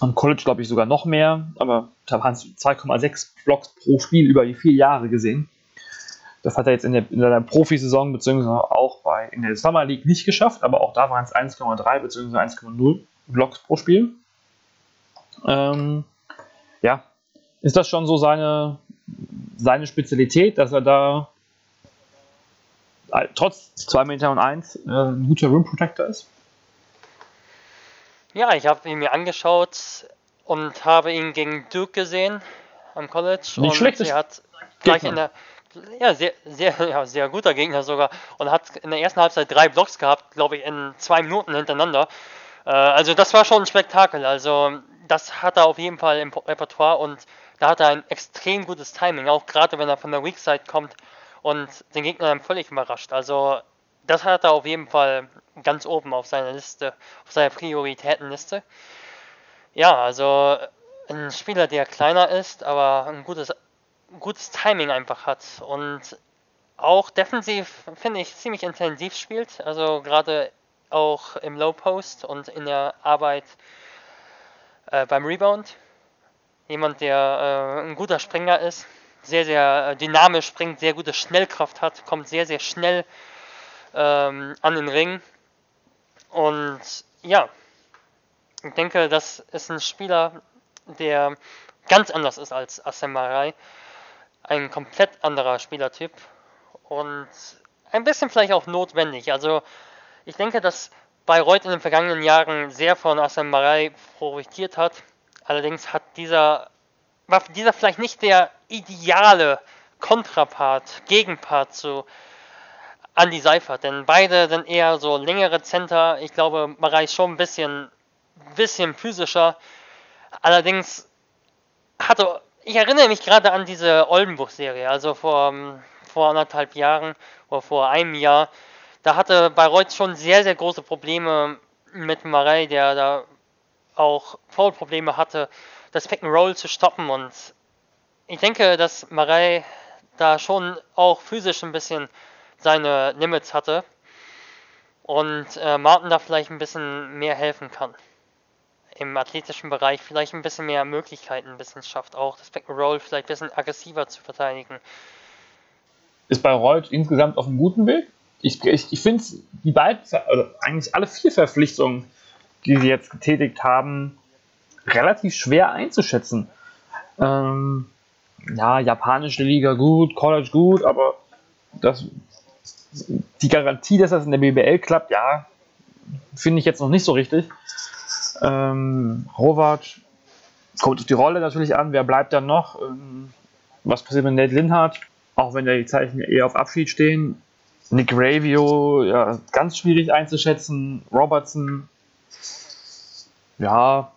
am College, glaube ich, sogar noch mehr, aber da waren es 2,6 Blocks pro Spiel über die vier Jahre gesehen. Das hat er jetzt in der, in der Profisaison beziehungsweise auch bei, in der Summer League nicht geschafft, aber auch da waren es 1,3 beziehungsweise 1,0 Blocks pro Spiel. Ähm, ja, ist das schon so seine, seine Spezialität, dass er da äh, trotz 2 Meter und 1 äh, ein guter Rim Protector ist? Ja, ich habe ihn mir angeschaut und habe ihn gegen Duke gesehen am College. Nicht und schlecht. Er hat gleich in der, ja, sehr, sehr, ja, sehr guter Gegner sogar. Und hat in der ersten Halbzeit drei Blocks gehabt, glaube ich, in zwei Minuten hintereinander. Äh, also das war schon ein Spektakel. Also das hat er auf jeden Fall im Repertoire und da hat er ein extrem gutes Timing, auch gerade wenn er von der Weak Side kommt und den Gegner dann völlig überrascht. Also das hat er auf jeden Fall ganz oben auf seiner Liste, auf seiner Prioritätenliste. Ja, also ein Spieler, der kleiner ist, aber ein gutes, gutes Timing einfach hat und auch defensiv, finde ich, ziemlich intensiv spielt. Also gerade auch im Low Post und in der Arbeit äh, beim Rebound. Jemand, der äh, ein guter Springer ist, sehr, sehr äh, dynamisch springt, sehr gute Schnellkraft hat, kommt sehr, sehr schnell ähm, an den Ring. Und ja, ich denke, das ist ein Spieler, der ganz anders ist als Asemarei. Ein komplett anderer Spielertyp und ein bisschen vielleicht auch notwendig. Also ich denke, dass Bayreuth in den vergangenen Jahren sehr von Asemarei profitiert hat. Allerdings hat dieser, war dieser vielleicht nicht der ideale Kontrapart, Gegenpart zu Andy Seifert, denn beide sind eher so längere Center. Ich glaube, Marei ist schon ein bisschen, bisschen physischer. Allerdings hatte, ich erinnere mich gerade an diese Oldenburg-Serie, also vor, vor anderthalb Jahren oder vor einem Jahr. Da hatte Bayreuth schon sehr, sehr große Probleme mit Marei, der da auch Foul-Probleme hatte, das Pick and Roll zu stoppen. Und ich denke, dass Marei da schon auch physisch ein bisschen seine Limits hatte und äh, Martin da vielleicht ein bisschen mehr helfen kann. Im athletischen Bereich vielleicht ein bisschen mehr Möglichkeiten ein bisschen schafft, auch das Roll vielleicht ein bisschen aggressiver zu verteidigen. Ist Bayreuth insgesamt auf einem guten Weg? Ich, ich, ich finde die beiden, oder eigentlich alle vier Verpflichtungen, die sie jetzt getätigt haben, relativ schwer einzuschätzen. Ähm, ja, japanische Liga gut, College gut, aber das, die Garantie, dass das in der BBL klappt, ja, finde ich jetzt noch nicht so richtig. Ähm, Howard kommt auf die Rolle natürlich an, wer bleibt dann noch? Ähm, was passiert mit Nate Linhardt? Auch wenn da die Zeichen eher auf Abschied stehen. Nick Ravio, ja, ganz schwierig einzuschätzen. Robertson, ja,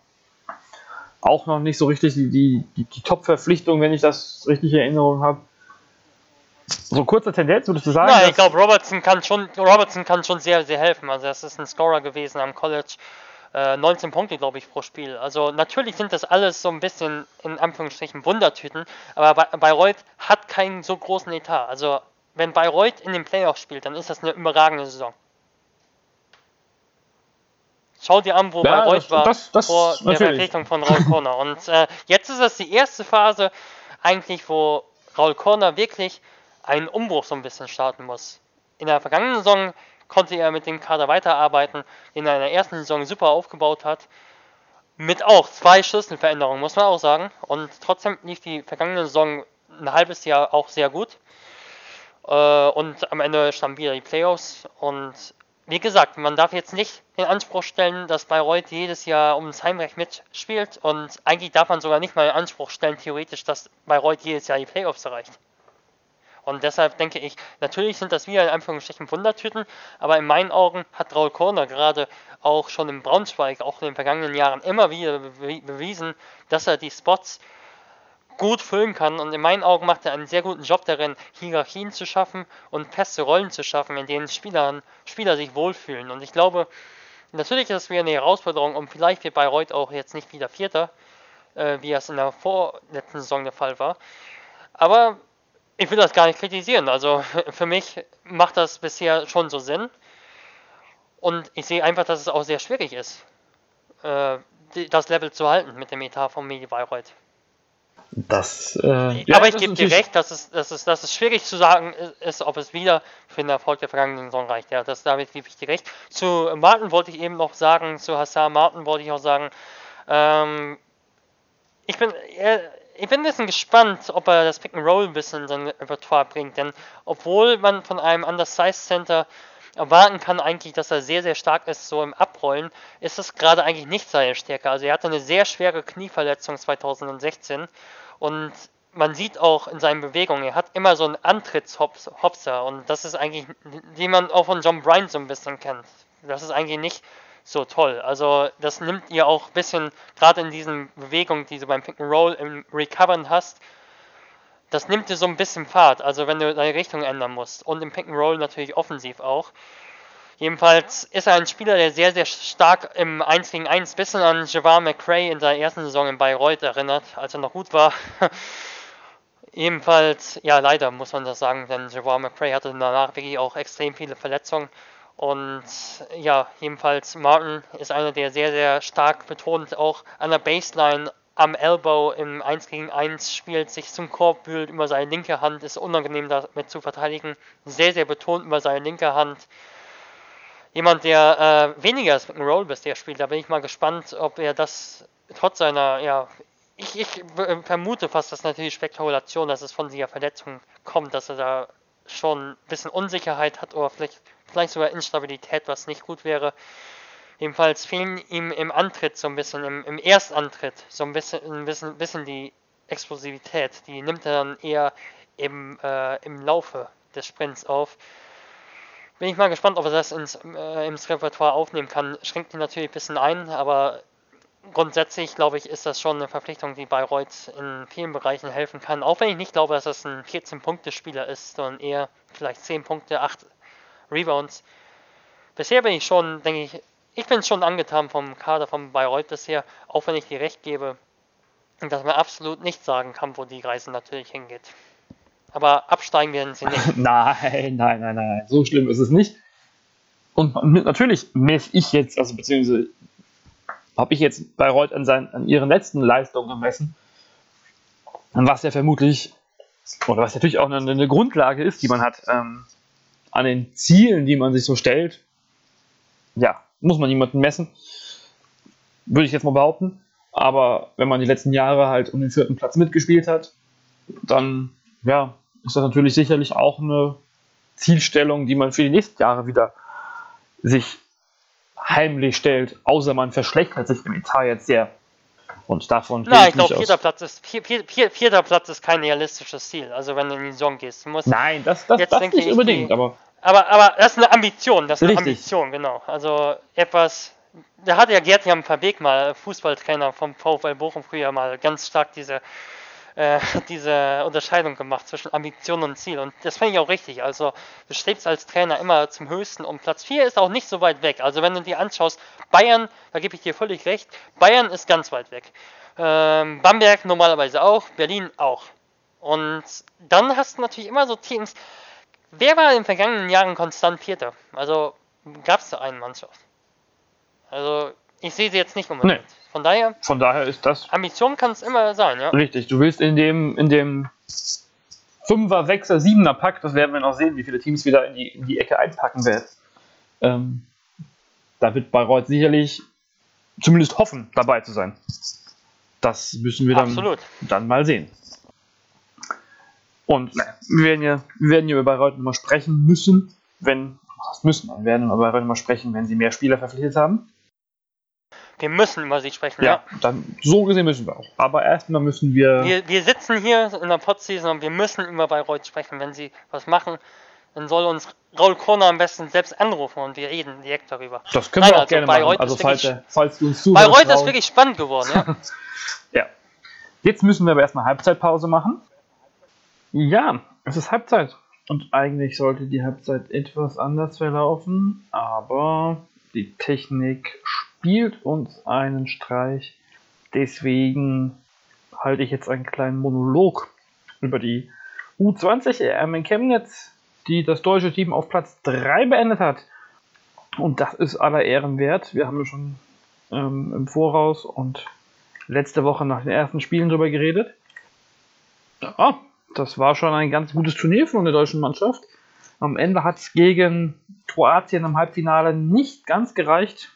auch noch nicht so richtig die, die, die, die Top-Verpflichtung, wenn ich das richtig in Erinnerung habe. So kurze Tendenz, würdest du sagen? Ja, ich glaube, Robertson kann schon, Robertson kann schon sehr, sehr helfen. Also das ist ein Scorer gewesen am College. Äh, 19 Punkte, glaube ich, pro Spiel. Also natürlich sind das alles so ein bisschen in Anführungsstrichen Wundertüten, aber Bayreuth hat keinen so großen Etat. Also wenn Bayreuth in den Playoffs spielt, dann ist das eine überragende Saison. Schau dir an, wo ja, Bayreuth das, war das, das, vor natürlich. der Verpflichtung von Raul Corner. Und äh, jetzt ist es die erste Phase eigentlich, wo Raul Corner wirklich einen Umbruch so ein bisschen starten muss. In der vergangenen Saison konnte er mit dem Kader weiterarbeiten, den er in der ersten Saison super aufgebaut hat. Mit auch zwei Schlüsselveränderungen, muss man auch sagen. Und trotzdem lief die vergangene Saison ein halbes Jahr auch sehr gut. Äh, und am Ende standen wieder die Playoffs. Und wie gesagt, man darf jetzt nicht in Anspruch stellen, dass Bayreuth jedes Jahr um das Heimrecht mitspielt. Und eigentlich darf man sogar nicht mal in Anspruch stellen, theoretisch, dass Bayreuth jedes Jahr die Playoffs erreicht. Und deshalb denke ich, natürlich sind das wieder in Anführungsstrichen Wundertüten, aber in meinen Augen hat Raul Korner gerade auch schon im Braunschweig, auch in den vergangenen Jahren immer wieder bewiesen, dass er die Spots gut füllen kann. Und in meinen Augen macht er einen sehr guten Job darin, Hierarchien zu schaffen und feste Rollen zu schaffen, in denen Spieler, Spieler sich wohlfühlen. Und ich glaube, natürlich ist es wieder eine Herausforderung und vielleicht wird Bayreuth auch jetzt nicht wieder Vierter, äh, wie es in der vorletzten Saison der Fall war. Aber ich will das gar nicht kritisieren. Also für mich macht das bisher schon so Sinn. Und ich sehe einfach, dass es auch sehr schwierig ist, äh, das Level zu halten mit dem Etat von Medi Bayreuth. Das, äh, ja, aber ich gebe dir recht, dass es, dass, es, dass es schwierig zu sagen ist, ob es wieder für den Erfolg der vergangenen Saison reicht. Ja, das, damit gebe ich dir recht. Zu Martin wollte ich eben noch sagen, zu Hassan Martin wollte ich auch sagen, ähm, ich bin, ich bin ein bisschen gespannt, ob er das Pick and Roll ein bisschen in sein Repertoire bringt, denn obwohl man von einem Undersized Center erwarten kann eigentlich, dass er sehr, sehr stark ist, so im Abrollen, ist es gerade eigentlich nicht seine Stärke. Also er hatte eine sehr schwere Knieverletzung 2016 und man sieht auch in seinen Bewegungen, er hat immer so einen Antrittshopser und das ist eigentlich, wie man auch von John Bryan so ein bisschen kennt. Das ist eigentlich nicht so toll. Also das nimmt ihr auch ein bisschen, gerade in diesen Bewegungen, die du beim Pick and Roll im Recovern hast, das nimmt dir so ein bisschen Fahrt, also wenn du deine Richtung ändern musst. Und im Pick and Roll natürlich offensiv auch. Jedenfalls ist er ein Spieler, der sehr, sehr stark im 1 gegen 1 bisschen an Javar McRae in seiner ersten Saison in Bayreuth erinnert, als er noch gut war. Ebenfalls, ja, leider muss man das sagen, denn Javar McRae hatte danach wirklich auch extrem viele Verletzungen. Und ja, jedenfalls Martin ist einer, der sehr, sehr stark betont auch an der Baseline am Elbow im 1 gegen 1 spielt, sich zum Korb wühlt über seine linke Hand, ist unangenehm damit zu verteidigen. Sehr, sehr betont über seine linke Hand jemand, der äh, weniger als Roll bisher spielt. Da bin ich mal gespannt, ob er das trotz seiner, ja, ich, ich vermute fast, dass natürlich Spekulation, dass es von dieser Verletzung kommt, dass er da schon ein bisschen Unsicherheit hat oder vielleicht, vielleicht sogar Instabilität, was nicht gut wäre. Jedenfalls fehlen ihm im Antritt so ein bisschen, im, im Erstantritt so ein bisschen, ein bisschen, bisschen die Explosivität. Die nimmt er dann eher im, äh, im Laufe des Sprints auf. Bin ich mal gespannt, ob er das ins, äh, ins Repertoire aufnehmen kann. Schränkt ihn natürlich ein bisschen ein, aber grundsätzlich glaube ich, ist das schon eine Verpflichtung, die Bayreuth in vielen Bereichen helfen kann. Auch wenn ich nicht glaube, dass das ein 14-Punkte-Spieler ist, sondern eher vielleicht 10 Punkte, 8 Rebounds. Bisher bin ich schon, denke ich, ich bin schon angetan vom Kader von Bayreuth bisher, auch wenn ich dir recht gebe, dass man absolut nicht sagen kann, wo die Reise natürlich hingeht. Aber absteigen werden sie nicht. nein, nein, nein, nein. So schlimm ist es nicht. Und natürlich messe ich jetzt, also beziehungsweise habe ich jetzt Bayreuth an, seinen, an ihren letzten Leistungen gemessen, was ja vermutlich, oder was natürlich auch eine, eine Grundlage ist, die man hat, ähm, an den Zielen, die man sich so stellt, ja, muss man niemanden messen, würde ich jetzt mal behaupten. Aber wenn man die letzten Jahre halt um den vierten Platz mitgespielt hat, dann ja, ist das natürlich sicherlich auch eine Zielstellung, die man für die nächsten Jahre wieder sich heimlich stellt, außer man verschlechtert sich im Etat jetzt sehr. Und davon. Nein, ich glaube, vierter Platz, ist, vier, vier, vierter Platz ist kein realistisches Ziel. Also, wenn du in die Saison gehst. musst Nein, das, das, das nicht unbedingt, die, aber. Aber, aber das ist eine Ambition, das ist Richtig. eine Ambition, genau. Also etwas, da hat ja Gerd-Jan Verbeek mal, Fußballtrainer vom VfL Bochum früher mal ganz stark diese äh, diese Unterscheidung gemacht zwischen Ambition und Ziel. Und das finde ich auch richtig. Also du strebst als Trainer immer zum Höchsten und Platz 4 ist auch nicht so weit weg. Also wenn du dir anschaust, Bayern, da gebe ich dir völlig recht, Bayern ist ganz weit weg. Ähm, Bamberg normalerweise auch, Berlin auch. Und dann hast du natürlich immer so Teams. Wer war in den vergangenen Jahren konstant Vierter? Also gab es da eine Mannschaft? Also ich sehe sie jetzt nicht unbedingt. Nee. Von daher, Von daher ist das. Ambition kann es immer sein, ja. Richtig, du willst in dem, in dem 5er, 6er, 7er Pack, das werden wir noch sehen, wie viele Teams wieder in die, in die Ecke einpacken werden. Ähm, da wird Bayreuth sicherlich zumindest hoffen, dabei zu sein. Das müssen wir dann, dann mal sehen. Und ne, wir werden ja, wir werden ja über Bayreuth nochmal sprechen müssen, wenn, was müssen, wir werden über Bayreuth nochmal sprechen, wenn sie mehr Spieler verpflichtet haben. Wir müssen über sie sprechen, ja. ja. Dann, so gesehen müssen wir auch. Aber erstmal müssen wir, wir. Wir sitzen hier in der Podseason und wir müssen über Bayreuth sprechen. Wenn sie was machen, dann soll uns Raul Kroner am besten selbst anrufen und wir reden direkt darüber. Das können Nein, wir auch also gerne Bayreuth machen. Also falls, wirklich, falls du uns zuhörst. Bayreuth ist wirklich spannend geworden, ja. ja. Jetzt müssen wir aber erstmal Halbzeitpause machen. Ja, es ist Halbzeit. Und eigentlich sollte die Halbzeit etwas anders verlaufen, aber die Technik spielt uns einen Streich. Deswegen halte ich jetzt einen kleinen Monolog über die U20 EM in Chemnitz, die das deutsche Team auf Platz 3 beendet hat. Und das ist aller Ehren wert. Wir haben schon ähm, im Voraus und letzte Woche nach den ersten Spielen darüber geredet. Ja, das war schon ein ganz gutes Turnier von der deutschen Mannschaft. Am Ende hat es gegen Kroatien im Halbfinale nicht ganz gereicht.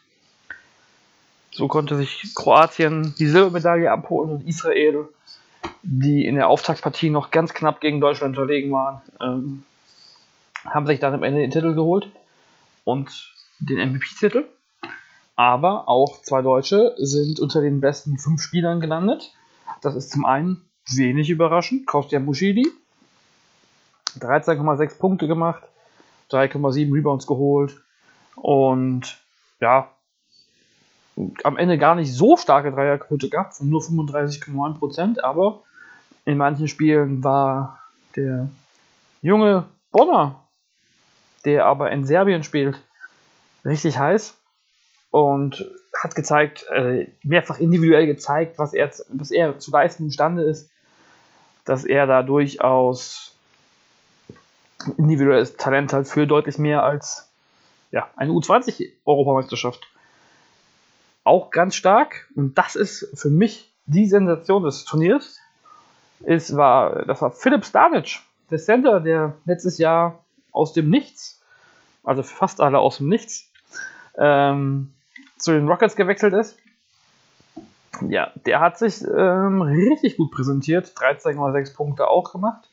So konnte sich Kroatien die Silbermedaille abholen und Israel, die in der Auftaktpartie noch ganz knapp gegen Deutschland unterlegen waren, ähm, haben sich dann am Ende den Titel geholt und den MVP-Titel. Aber auch zwei Deutsche sind unter den besten fünf Spielern gelandet. Das ist zum einen wenig überraschend. Kostja Muschidi, 13,6 Punkte gemacht, 3,7 Rebounds geholt und ja, am Ende gar nicht so starke Dreierquote gehabt, von nur 35,9%, aber in manchen Spielen war der junge Bonner, der aber in Serbien spielt, richtig heiß und hat gezeigt, äh, mehrfach individuell gezeigt, was er, was er zu leisten imstande ist, dass er da durchaus individuelles Talent hat für deutlich mehr als ja, eine U20-Europameisterschaft. Auch ganz stark, und das ist für mich die Sensation des Turniers, ist, war, das war Philipp Stanic, der Center, der letztes Jahr aus dem Nichts, also fast alle aus dem Nichts, ähm, zu den Rockets gewechselt ist. Ja, der hat sich ähm, richtig gut präsentiert, 13,6 Punkte auch gemacht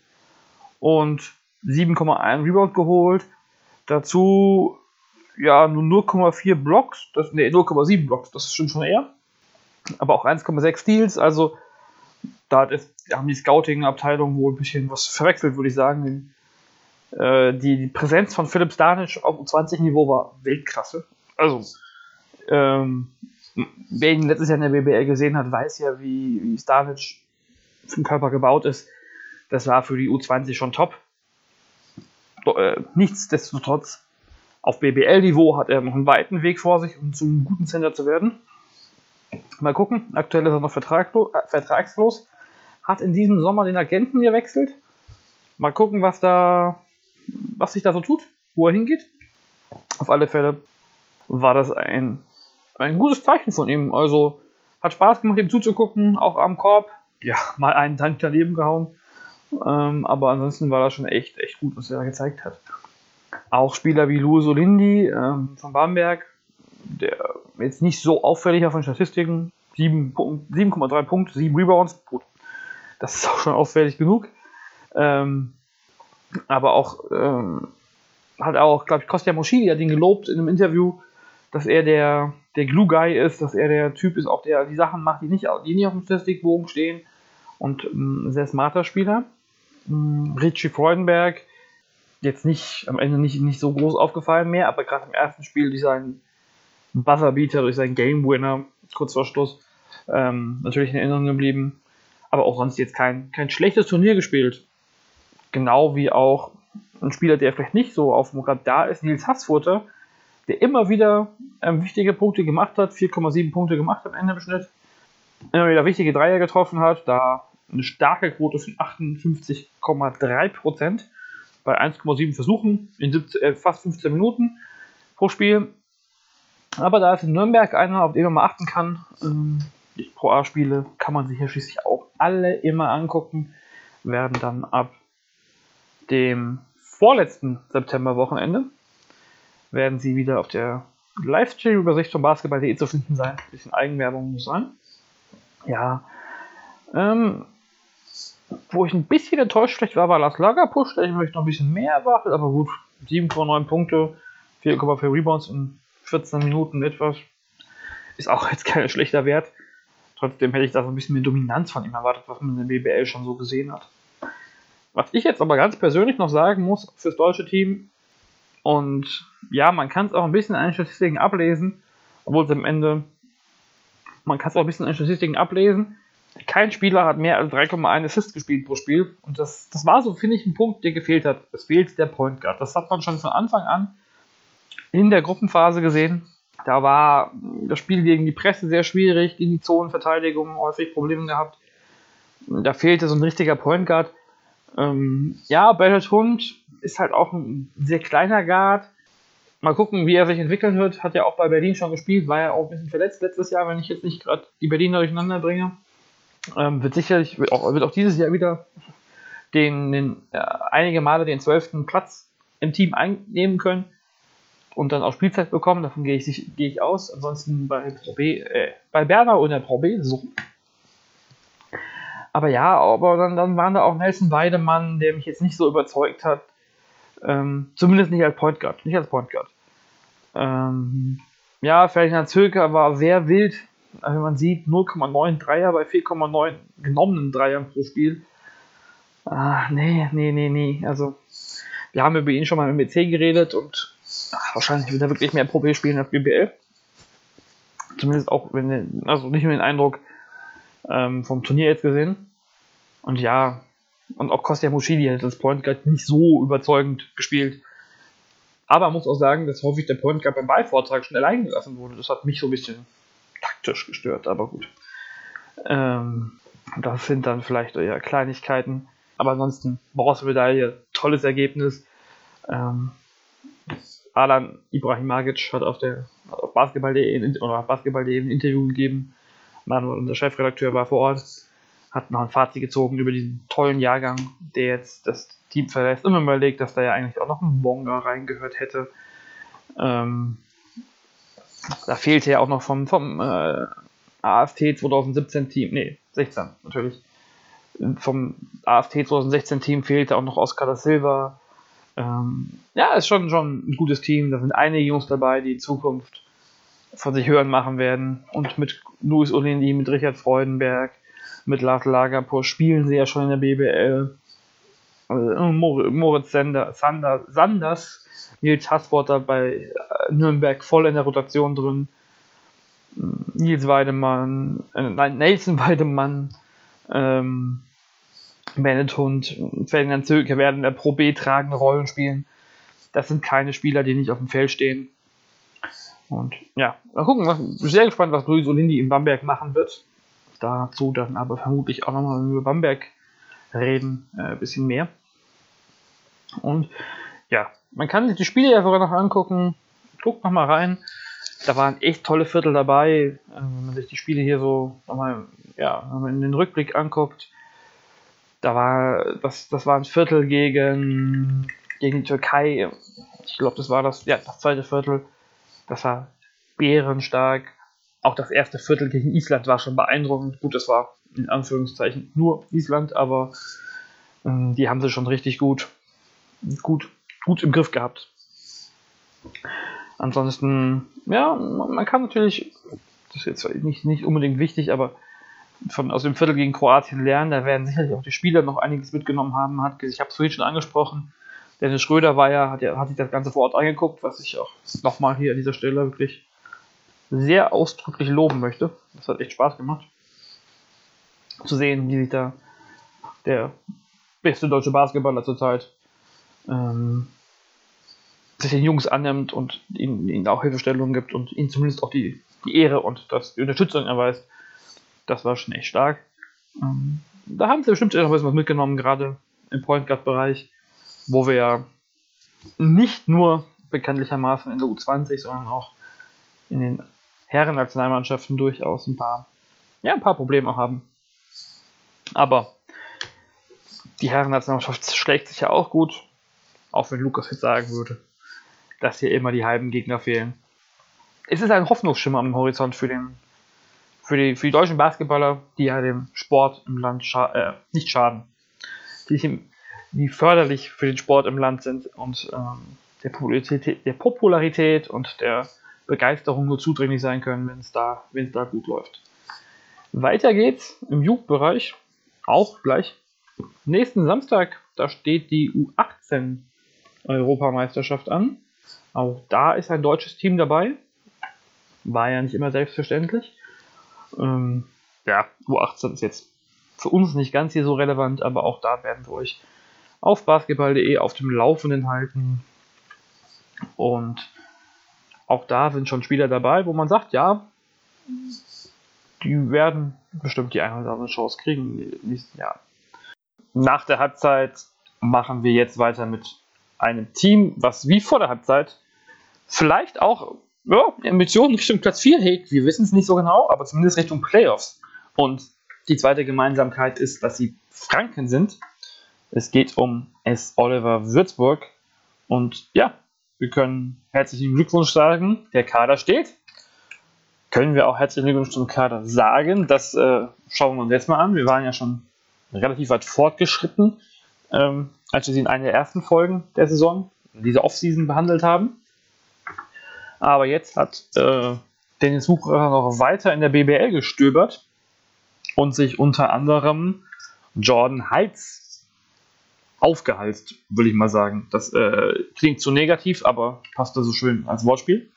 und 7,1 Rebound geholt. Dazu ja nur 0,4 Blocks, das, nee, 0,7 Blocks, das ist schon schon eher. Aber auch 1,6 Steals, also da ist, haben die Scouting-Abteilung wohl ein bisschen was verwechselt, würde ich sagen. Äh, die, die, Präsenz von Philipp Stanic auf 20-Niveau war Weltklasse. Also, ähm, wer ihn letztes Jahr in der BBL gesehen hat, weiß ja, wie, wie Stanic vom Körper gebaut ist. Das war für die U20 schon top. Äh, nichtsdestotrotz, auf BBL-Niveau hat er noch einen weiten Weg vor sich, um zum guten Center zu werden. Mal gucken, aktuell ist er noch äh, vertragslos, hat in diesem Sommer den Agenten gewechselt. Mal gucken, was da, was sich da so tut, wo er hingeht. Auf alle Fälle war das ein, ein gutes Zeichen von ihm. Also hat Spaß gemacht, ihm zuzugucken, auch am Korb. Ja, mal einen Tank daneben gehauen. Ähm, aber ansonsten war das schon echt, echt gut, was er da gezeigt hat. Auch Spieler wie Luis Olindi ähm, von Bamberg, der jetzt nicht so auffällig von Statistiken, 7,3 Punkte, 7 Rebounds, gut, das ist auch schon auffällig genug. Ähm, aber auch, ähm, hat auch, glaube ich, Kostja Moschini hat ihn gelobt in einem Interview, dass er der, der Glue-Guy ist, dass er der Typ ist, auch der die Sachen macht, die nicht, die nicht auf dem Statistikbogen stehen und ähm, sehr smarter Spieler. Ähm, Richie Freudenberg, jetzt nicht am Ende nicht, nicht so groß aufgefallen mehr, aber gerade im ersten Spiel durch seinen Buzzerbeater, durch seinen Game Winner, kurz vor Schluss, ähm, natürlich in Erinnerung geblieben. Aber auch sonst jetzt kein, kein schlechtes Turnier gespielt. Genau wie auch ein Spieler, der vielleicht nicht so auf dem Radar ist, Nils Hassfurter, der immer wieder ähm, wichtige Punkte gemacht hat, 4,7 Punkte gemacht am Ende im Schnitt, immer wieder wichtige Dreier getroffen hat, da eine starke Quote von 58,3% bei 1,7 Versuchen in 17, äh, fast 15 Minuten pro Spiel. Aber da ist in Nürnberg einer, auf den man mal achten kann, ähm, die Pro A-Spiele kann man sich ja schließlich auch alle immer angucken, werden dann ab dem vorletzten September-Wochenende werden sie wieder auf der Livestream-Übersicht von Basketball.de zu finden sein. Ein bisschen Eigenwerbung muss sein. Ja, ähm, wo ich ein bisschen enttäuscht vielleicht war, war Lars Lagerpusch, der ich möchte noch ein bisschen mehr erwartet, aber gut, 7,9 Punkte, 4,4 Rebounds in 14 Minuten etwas. Ist auch jetzt kein schlechter Wert. Trotzdem hätte ich da so ein bisschen mehr Dominanz von ihm erwartet, was man in der BBL schon so gesehen hat. Was ich jetzt aber ganz persönlich noch sagen muss fürs deutsche Team, und ja, man kann es auch ein bisschen an den Statistiken ablesen, obwohl es am Ende, man kann es auch ein bisschen an den Statistiken ablesen, kein Spieler hat mehr als 3,1 Assists gespielt pro Spiel. Und das, das war so, finde ich, ein Punkt, der gefehlt hat. Es fehlt der Point Guard. Das hat man schon von Anfang an in der Gruppenphase gesehen. Da war das Spiel gegen die Presse sehr schwierig, gegen die Zonenverteidigung häufig Probleme gehabt. Da fehlte so ein richtiger Point Guard. Ähm, ja, Bernhard Hund ist halt auch ein sehr kleiner Guard. Mal gucken, wie er sich entwickeln wird. Hat ja auch bei Berlin schon gespielt, war ja auch ein bisschen verletzt letztes Jahr, wenn ich jetzt nicht gerade die Berliner durcheinander bringe. Ähm, wird sicherlich, wird auch, wird auch, dieses Jahr wieder den, den äh, einige Male den zwölften Platz im Team einnehmen können und dann auch Spielzeit bekommen. Davon gehe ich, gehe ich aus. Ansonsten bei Pro B, äh, bei Berner und der Pro B so. Aber ja, aber dann, dann waren da auch Nelson Weidemann, der mich jetzt nicht so überzeugt hat. Ähm, zumindest nicht als Point Guard. Nicht als Point Guard. Ähm, ja, Ferdinand Zöker war sehr wild also man sieht 0,9 Dreier bei 4,9 genommenen Dreiern pro Spiel. Ah, nee, nee, nee, nee. Also, wir haben über ihn schon mal im BC geredet und ach, wahrscheinlich wird er wirklich mehr Pro B spielen als BBL. Zumindest auch, wenn, also nicht nur den Eindruck ähm, vom Turnier jetzt gesehen. Und ja, und auch Kostja Muschidi hat das Point Guard nicht so überzeugend gespielt. Aber man muss auch sagen, dass häufig der Point Guard beim Ballvortrag schon allein gelassen wurde. Das hat mich so ein bisschen taktisch gestört, aber gut. Ähm, das sind dann vielleicht eher Kleinigkeiten. Aber ansonsten, Bronzemedaille, tolles Ergebnis. Ähm, Alan Ibrahimagic hat auf der auf Basketball.de oder ein Interview gegeben. Manuel, unser Chefredakteur, war vor Ort, hat noch ein Fazit gezogen über diesen tollen Jahrgang, der jetzt das Team verlässt. Immer überlegt, dass da ja eigentlich auch noch ein Bonga reingehört hätte. Ähm, da fehlte ja auch noch vom, vom äh, AFT 2017 Team, nee, 16 natürlich. Vom AFT 2016 Team fehlte auch noch Oscar da Silva. Ähm, ja, ist schon, schon ein gutes Team. Da sind einige Jungs dabei, die in Zukunft von sich hören machen werden. Und mit Luis Olindi, mit Richard Freudenberg, mit Lars Lagerpour spielen sie ja schon in der BBL. Also, Moritz Sander, Sander, Sanders, Nils Hassworter bei äh, Nürnberg voll in der Rotation drin. Nils Weidemann, äh, nein, Nelson Weidemann, ähm, Bennett Hund, Ferdinand Zöke werden in der Pro B tragende Rollen spielen. Das sind keine Spieler, die nicht auf dem Feld stehen. Und ja, mal gucken, was, sehr gespannt, was Luis Olindi in Bamberg machen wird. Dazu dann aber vermutlich auch nochmal über Bamberg reden, äh, ein bisschen mehr. Und ja, man kann sich die Spiele ja sogar noch angucken. Guckt nochmal rein. Da waren echt tolle Viertel dabei. Äh, wenn man sich die Spiele hier so nochmal, ja, in den Rückblick anguckt. Da war, das, das war ein Viertel gegen, gegen Türkei. Ich glaube, das war das, ja, das zweite Viertel. Das war bärenstark. Auch das erste Viertel gegen Island war schon beeindruckend. Gut, das war in Anführungszeichen nur Island, aber äh, die haben sie schon richtig gut, gut, gut im Griff gehabt. Ansonsten, ja, man kann natürlich, das ist jetzt nicht, nicht unbedingt wichtig, aber von, aus dem Viertel gegen Kroatien lernen. Da werden sicherlich auch die Spieler noch einiges mitgenommen haben. Hat, ich habe es vorhin schon angesprochen. Dennis Schröder war ja, hat, ja, hat sich das Ganze vor Ort angeguckt, was ich auch nochmal hier an dieser Stelle wirklich sehr ausdrücklich loben möchte. Das hat echt Spaß gemacht. Zu sehen, wie sich da der beste deutsche Basketballer zurzeit ähm, sich den Jungs annimmt und ihnen, ihnen auch Hilfestellungen gibt und ihnen zumindest auch die, die Ehre und das, die Unterstützung erweist. Das war schon echt stark. Ähm, da haben sie bestimmt noch was mitgenommen, gerade im Point Guard Bereich, wo wir ja nicht nur bekanntlichermaßen in der U20, sondern auch in den Herren-Nationalmannschaften durchaus ein paar, ja, ein paar Probleme haben. Aber die Herren-Nationalmannschaft schlägt sich ja auch gut, auch wenn Lukas jetzt sagen würde, dass hier immer die halben Gegner fehlen. Es ist ein Hoffnungsschimmer am Horizont für den für die, für die deutschen Basketballer, die ja dem Sport im Land scha äh, nicht schaden, die, die förderlich für den Sport im Land sind und ähm, der, Popularität, der Popularität und der Begeisterung nur zudringlich sein können, wenn es da, da gut läuft. Weiter geht's im Jugendbereich, auch gleich nächsten Samstag, da steht die U18 Europameisterschaft an. Auch da ist ein deutsches Team dabei. War ja nicht immer selbstverständlich. Ähm, ja, U18 ist jetzt für uns nicht ganz hier so relevant, aber auch da werden wir euch auf basketball.de auf dem Laufenden halten. Und auch da sind schon Spieler dabei, wo man sagt, ja, die werden bestimmt die eine oder andere Chance kriegen im nächsten Jahr. Nach der Halbzeit machen wir jetzt weiter mit einem Team, was wie vor der Halbzeit vielleicht auch ja, Ambitionen Richtung Platz 4 hegt. Wir wissen es nicht so genau, aber zumindest Richtung Playoffs. Und die zweite Gemeinsamkeit ist, dass sie Franken sind. Es geht um S. Oliver Würzburg. Und ja, wir können herzlichen Glückwunsch sagen. Der Kader steht. Können wir auch herzlichen Glückwunsch zum Kader sagen. Das äh, schauen wir uns jetzt mal an. Wir waren ja schon relativ weit fortgeschritten, ähm, als wir sie in einer der ersten Folgen der Saison, diese Offseason behandelt haben. Aber jetzt hat äh, Dennis Bucher noch weiter in der BBL gestöbert und sich unter anderem Jordan Heitz aufgehalst, würde ich mal sagen. Das äh, klingt zu negativ, aber passt da so schön als Wortspiel.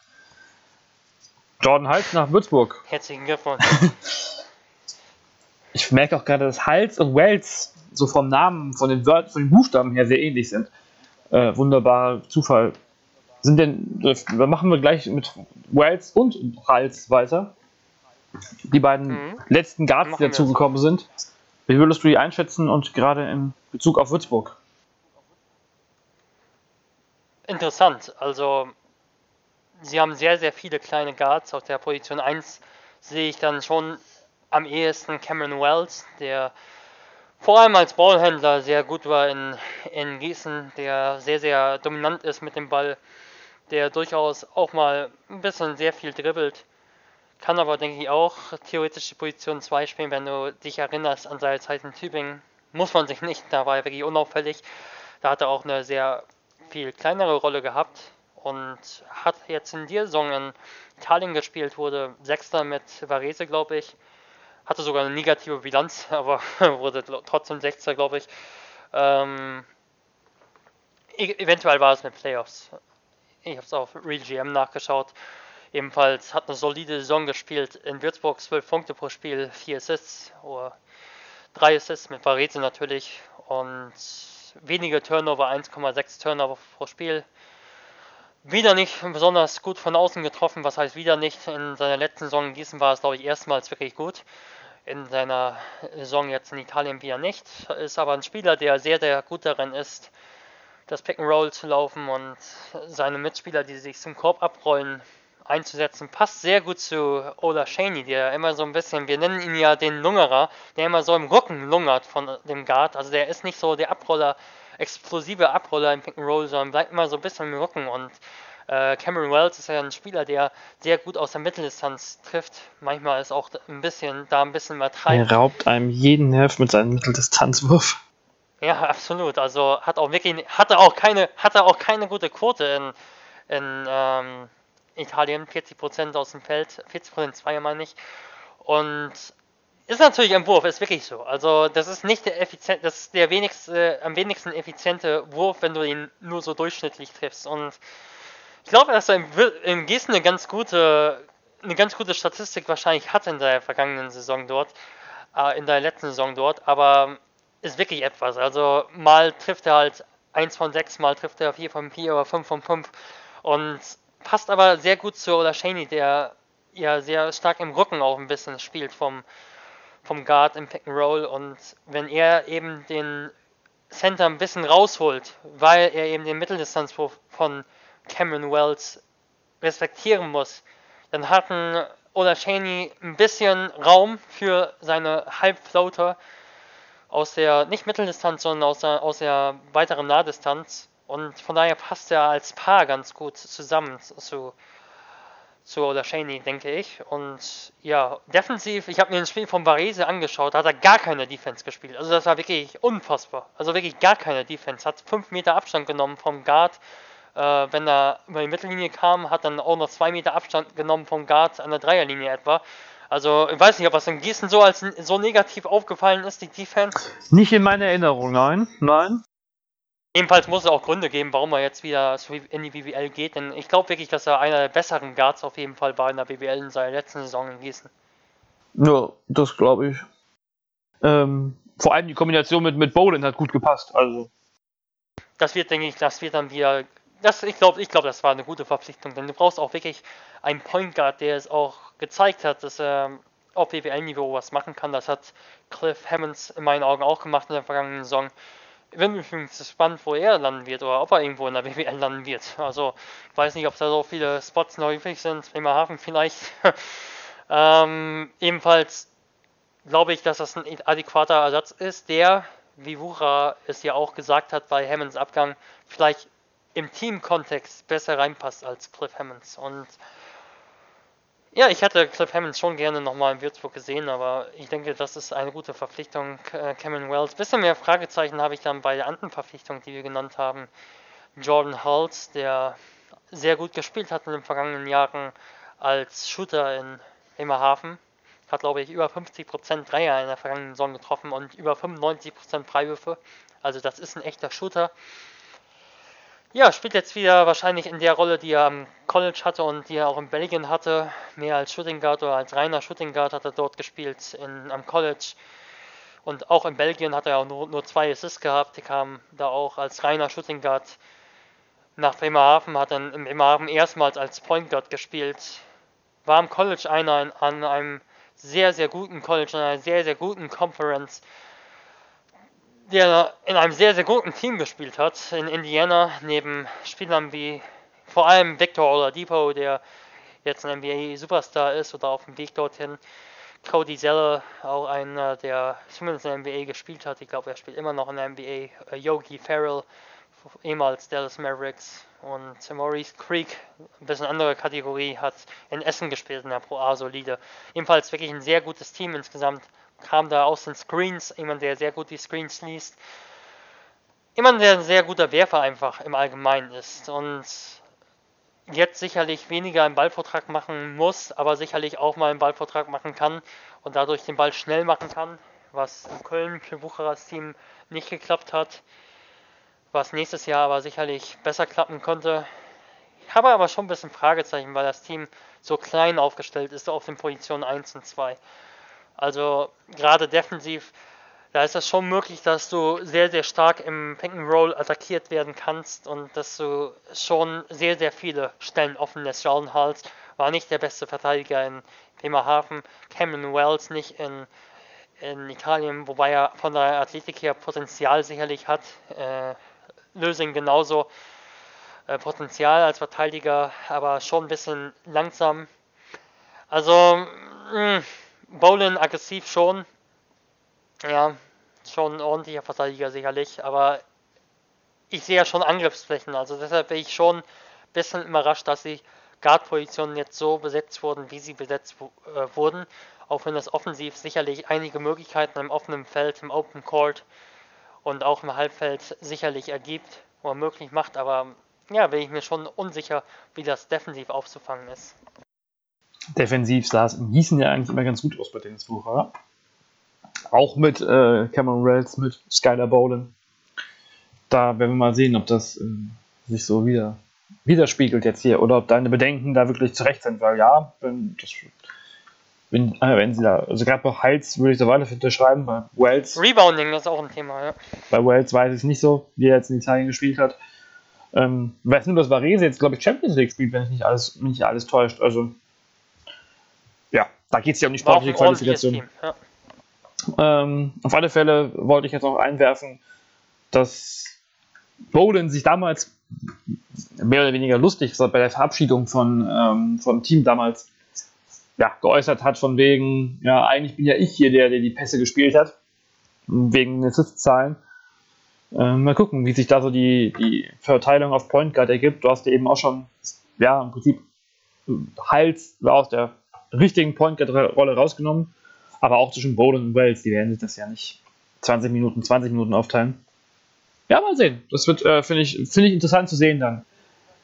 Jordan Heitz nach Würzburg. Herzlichen Glückwunsch. ich merke auch gerade, dass Hals und Wells so vom Namen, von den, Wörtern, von den Buchstaben her sehr ähnlich sind. Äh, wunderbarer Zufall sind denn, dann machen wir gleich mit Wells und Hals weiter. Die beiden mhm. letzten Guards, die dazugekommen sind. Wie würdest du die einschätzen und gerade in Bezug auf Würzburg? Interessant. Also, sie haben sehr, sehr viele kleine Guards. Auf der Position 1 sehe ich dann schon am ehesten Cameron Wells, der vor allem als Ballhändler sehr gut war in, in Gießen, der sehr, sehr dominant ist mit dem Ball, der durchaus auch mal ein bisschen sehr viel dribbelt. Kann aber, denke ich, auch theoretisch die Position 2 spielen, wenn du dich erinnerst an seine Zeit in Tübingen. Muss man sich nicht, da war er wirklich unauffällig. Da hat er auch eine sehr viel kleinere Rolle gehabt und hat jetzt in dieser Saison in Italien gespielt, wurde Sechster mit Varese, glaube ich. Hatte sogar eine negative Bilanz, aber wurde trotzdem Sechster, glaube ich. Ähm, e-, eventuell war es mit Playoffs. Ich habe es auf RealGM nachgeschaut. Ebenfalls hat eine solide Saison gespielt. In Würzburg 12 Punkte pro Spiel, 4 Assists oder 3 Assists mit Varese natürlich und wenige Turnover, 1,6 Turnover pro Spiel. Wieder nicht besonders gut von außen getroffen, was heißt wieder nicht. In seiner letzten Saison in Gießen war es, glaube ich, erstmals wirklich gut. In seiner Saison jetzt in Italien wieder nicht. Ist aber ein Spieler, der sehr, sehr gut darin ist, das Pick and Roll zu laufen und seine Mitspieler, die sich zum Korb abrollen, einzusetzen. Passt sehr gut zu Ola Shaney, der immer so ein bisschen, wir nennen ihn ja den Lungerer, der immer so im Rücken lungert von dem Guard. Also der ist nicht so der Abroller, explosive Abroller im Pick and Roll, sondern bleibt immer so ein bisschen im Rücken und äh, Cameron Wells ist ja ein Spieler, der sehr gut aus der Mitteldistanz trifft. Manchmal ist auch ein bisschen da ein bisschen übertreibt. Er raubt einem jeden Nerv mit seinem Mitteldistanzwurf. Ja, absolut. Also hat auch wirklich, hatte auch keine, hatte auch keine gute Quote in, in ähm, Italien, 40% aus dem Feld, 40% Zweier meine ich. Und ist natürlich ein Wurf, ist wirklich so. Also das ist nicht der effizient, das ist der wenigste, am wenigsten effiziente Wurf, wenn du ihn nur so durchschnittlich triffst. Und ich glaube, dass er in Gießen eine ganz gute, eine ganz gute Statistik wahrscheinlich hat in der vergangenen Saison dort, äh, in der letzten Saison dort. Aber ist wirklich etwas. Also mal trifft er halt 1 von 6, mal trifft er 4 von 4 oder 5 von 5 und passt aber sehr gut zu Olashaney, der ja sehr stark im Rücken auch ein bisschen spielt vom, vom Guard im Pick and Roll. Und wenn er eben den Center ein bisschen rausholt, weil er eben den Mitteldistanzwurf von Cameron Wells respektieren muss, dann hat ein Olashaney ein bisschen Raum für seine Halbfloater, aus der, nicht Mitteldistanz, sondern aus der, aus der weiteren Nahdistanz. Und von daher passt er als Paar ganz gut zusammen zu, zu Olashaney, denke ich. Und ja, defensiv, ich habe mir das Spiel von Varese angeschaut, da hat er gar keine Defense gespielt. Also das war wirklich unfassbar. Also wirklich gar keine Defense. Hat 5 Meter Abstand genommen vom Guard. Äh, wenn er über die Mittellinie kam, hat dann auch noch 2 Meter Abstand genommen vom Guard an der Dreierlinie etwa. Also, ich weiß nicht, ob das in Gießen so als so negativ aufgefallen ist, die Defense. Nicht in meiner Erinnerung, nein. Nein. Ebenfalls muss es auch Gründe geben, warum er jetzt wieder in die BWL geht, denn ich glaube wirklich, dass er einer der besseren Guards auf jeden Fall war in der BWL in seiner letzten Saison in Gießen. Ja, das glaube ich. Ähm, vor allem die Kombination mit, mit Bowling hat gut gepasst, also. Das wird, denke ich, das wird dann wieder. Das, ich glaube, ich glaub, das war eine gute Verpflichtung, denn du brauchst auch wirklich einen Point Guard, der es auch gezeigt hat, dass er auf BWL-Niveau was machen kann. Das hat Cliff Hammonds in meinen Augen auch gemacht in der vergangenen Saison. Ich bin übrigens gespannt, wo er landen wird oder ob er irgendwo in der BWL landen wird. Also, ich weiß nicht, ob da so viele Spots noch übrig sind. Bremerhaven vielleicht. ähm, ebenfalls glaube ich, dass das ein adäquater Ersatz ist, der, wie Wucher es ja auch gesagt hat bei Hammonds Abgang, vielleicht im Team-Kontext besser reinpasst als Cliff Hammonds. Und ja, ich hätte Cliff Hammonds schon gerne nochmal in Würzburg gesehen, aber ich denke, das ist eine gute Verpflichtung. Äh, Cameron Wells. Bisschen mehr Fragezeichen habe ich dann bei der anderen Verpflichtung, die wir genannt haben. Jordan Hults, der sehr gut gespielt hat in den vergangenen Jahren als Shooter in Bremerhaven. Hat, glaube ich, über 50% Dreier in der vergangenen Saison getroffen und über 95% Freiwürfe. Also das ist ein echter Shooter. Ja, spielt jetzt wieder wahrscheinlich in der Rolle, die er am College hatte und die er auch in Belgien hatte. Mehr als Shooting Guard oder als reiner Shooting Guard hat er dort gespielt in, am College. Und auch in Belgien hat er auch nur, nur zwei Assists gehabt. Die kam da auch als reiner Shooting Guard nach Bremerhaven, hat dann in Bremerhaven erstmals als Point Guard gespielt. War im College einer an einem sehr, sehr guten College, in einer sehr, sehr guten Conference, der in einem sehr, sehr guten Team gespielt hat in Indiana, neben Spielern wie vor allem Victor Oladipo, der jetzt ein NBA-Superstar ist oder auf dem Weg dorthin. Cody Zeller, auch einer, der zumindest in der NBA gespielt hat. Ich glaube, er spielt immer noch in der NBA. Äh, Yogi Farrell, ehemals Dallas Mavericks. Und Maurice Creek, ein bisschen andere Kategorie, hat in Essen gespielt in der Pro A solide. Ebenfalls wirklich ein sehr gutes Team insgesamt. Kam da aus den Screens, jemand, der sehr gut die Screens liest. Jemand, der ein sehr guter Werfer einfach im Allgemeinen ist. Und jetzt sicherlich weniger einen Ballvortrag machen muss, aber sicherlich auch mal einen Ballvortrag machen kann und dadurch den Ball schnell machen kann, was in Köln für Bucheras Team nicht geklappt hat, was nächstes Jahr aber sicherlich besser klappen könnte. Ich habe aber schon ein bisschen Fragezeichen, weil das Team so klein aufgestellt ist auf den Positionen 1 und 2. Also gerade defensiv da ist es schon möglich, dass du sehr, sehr stark im Pick and Roll attackiert werden kannst und dass du schon sehr, sehr viele Stellen offen lässt. Jordan Hals war nicht der beste Verteidiger in Bremerhaven, Cameron Wells nicht in, in Italien, wobei er von der Athletik her Potenzial sicherlich hat. Äh, Lösing genauso äh, Potenzial als Verteidiger, aber schon ein bisschen langsam. Also, mh, mm, Bowlen aggressiv schon, ja, schon ein ordentlicher Verteidiger sicherlich, aber ich sehe ja schon Angriffsflächen, also deshalb bin ich schon ein bisschen überrascht, dass die Guard-Positionen jetzt so besetzt wurden, wie sie besetzt äh, wurden, auch wenn das offensiv sicherlich einige Möglichkeiten im offenen Feld, im Open Court und auch im Halbfeld sicherlich ergibt oder möglich macht, aber ja, bin ich mir schon unsicher, wie das defensiv aufzufangen ist. Defensiv sah Gießen ja eigentlich immer ganz gut aus bei den Sucher. Auch mit äh, Cameron Wells, mit Skylar Bowlen. Da werden wir mal sehen, ob das äh, sich so wieder widerspiegelt jetzt hier oder ob deine Bedenken da wirklich zurecht sind, weil ja, wenn, das, wenn, äh, wenn sie da, also gerade bei Heils würde ich da weiter unterschreiben, bei Wells. Rebounding ist auch ein Thema, ja. Bei Wells weiß ich es nicht so, wie er jetzt in Italien gespielt hat. Ähm, weiß nur, dass Varese jetzt, glaube ich, Champions League spielt, wenn ich nicht alles, nicht alles täuscht. Also, da geht es ja um die sportliche Qualifikation. Team, ja. Ähm, auf alle Fälle wollte ich jetzt auch einwerfen, dass Bowden sich damals mehr oder weniger lustig bei der Verabschiedung von, ähm, vom Team damals ja, geäußert hat, von wegen, ja, eigentlich bin ja ich hier der, der die Pässe gespielt hat, wegen Assist-Zahlen. Ähm, mal gucken, wie sich da so die, die Verteilung auf Point Guard ergibt. Du hast ja eben auch schon, ja, im Prinzip Hals aus der richtigen Point Guard-Rolle rausgenommen aber auch zwischen Bowden und Wales, die werden sich das ja nicht 20 Minuten, 20 Minuten aufteilen. Ja, mal sehen. Das wird, äh, finde ich, find ich interessant zu sehen dann.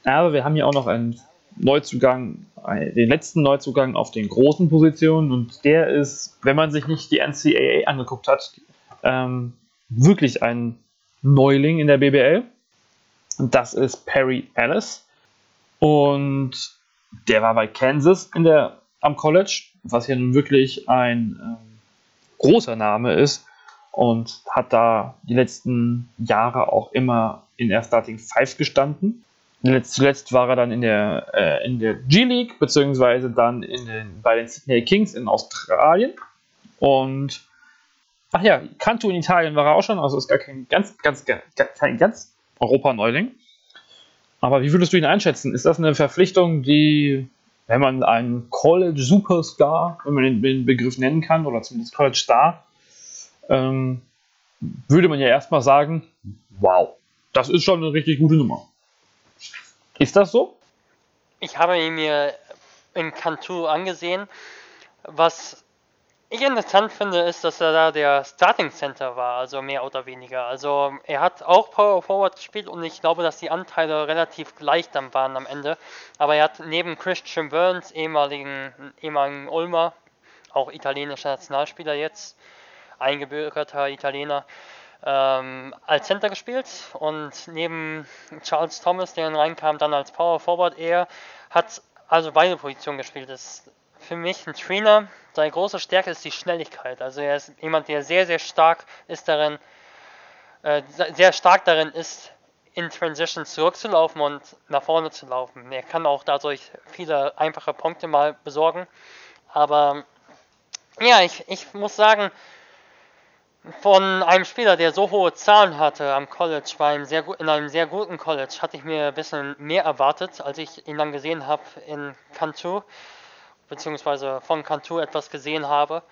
Aber wir haben ja auch noch einen Neuzugang, den letzten Neuzugang auf den großen Positionen und der ist, wenn man sich nicht die NCAA angeguckt hat, ähm, wirklich ein Neuling in der BBL. Und das ist Perry Ellis. Und der war bei Kansas in der, am College was ja nun wirklich ein ähm, großer Name ist und hat da die letzten Jahre auch immer in der Starting Five gestanden. Zuletzt war er dann in der, äh, in der G-League, beziehungsweise dann in den, bei den Sydney Kings in Australien. Und ach ja, Kanto in Italien war er auch schon, also ist gar kein ganz, ganz, kein ganz Europa-Neuling. Aber wie würdest du ihn einschätzen? Ist das eine Verpflichtung, die wenn man einen College Superstar, wenn man den, den Begriff nennen kann, oder zumindest College Star, ähm, würde man ja erstmal sagen, wow, das ist schon eine richtig gute Nummer. Ist das so? Ich habe ihn mir in Cantu angesehen. Was ich interessant finde, ist, dass er da der Starting Center war, also mehr oder weniger. Also er hat auch Power Forward gespielt und ich glaube, dass die Anteile relativ gleich dann waren am Ende. Aber er hat neben Christian Burns, ehemaligen, ehemaligen Ulmer, auch italienischer Nationalspieler jetzt, eingebürgerter Italiener, ähm, als Center gespielt und neben Charles Thomas, der dann reinkam, dann als Power Forward. Er hat also beide Positionen gespielt. Das für mich ein Trainer, seine große Stärke ist die Schnelligkeit. Also er ist jemand, der sehr, sehr stark ist darin, äh, sehr stark darin ist, in Transition zurückzulaufen und nach vorne zu laufen. Er kann auch dadurch viele einfache Punkte mal besorgen. Aber ja, ich, ich muss sagen, von einem Spieler, der so hohe Zahlen hatte am College, bei einem sehr, in einem sehr guten College, hatte ich mir ein bisschen mehr erwartet, als ich ihn dann gesehen habe in Cantu, beziehungsweise von Cantu etwas gesehen habe.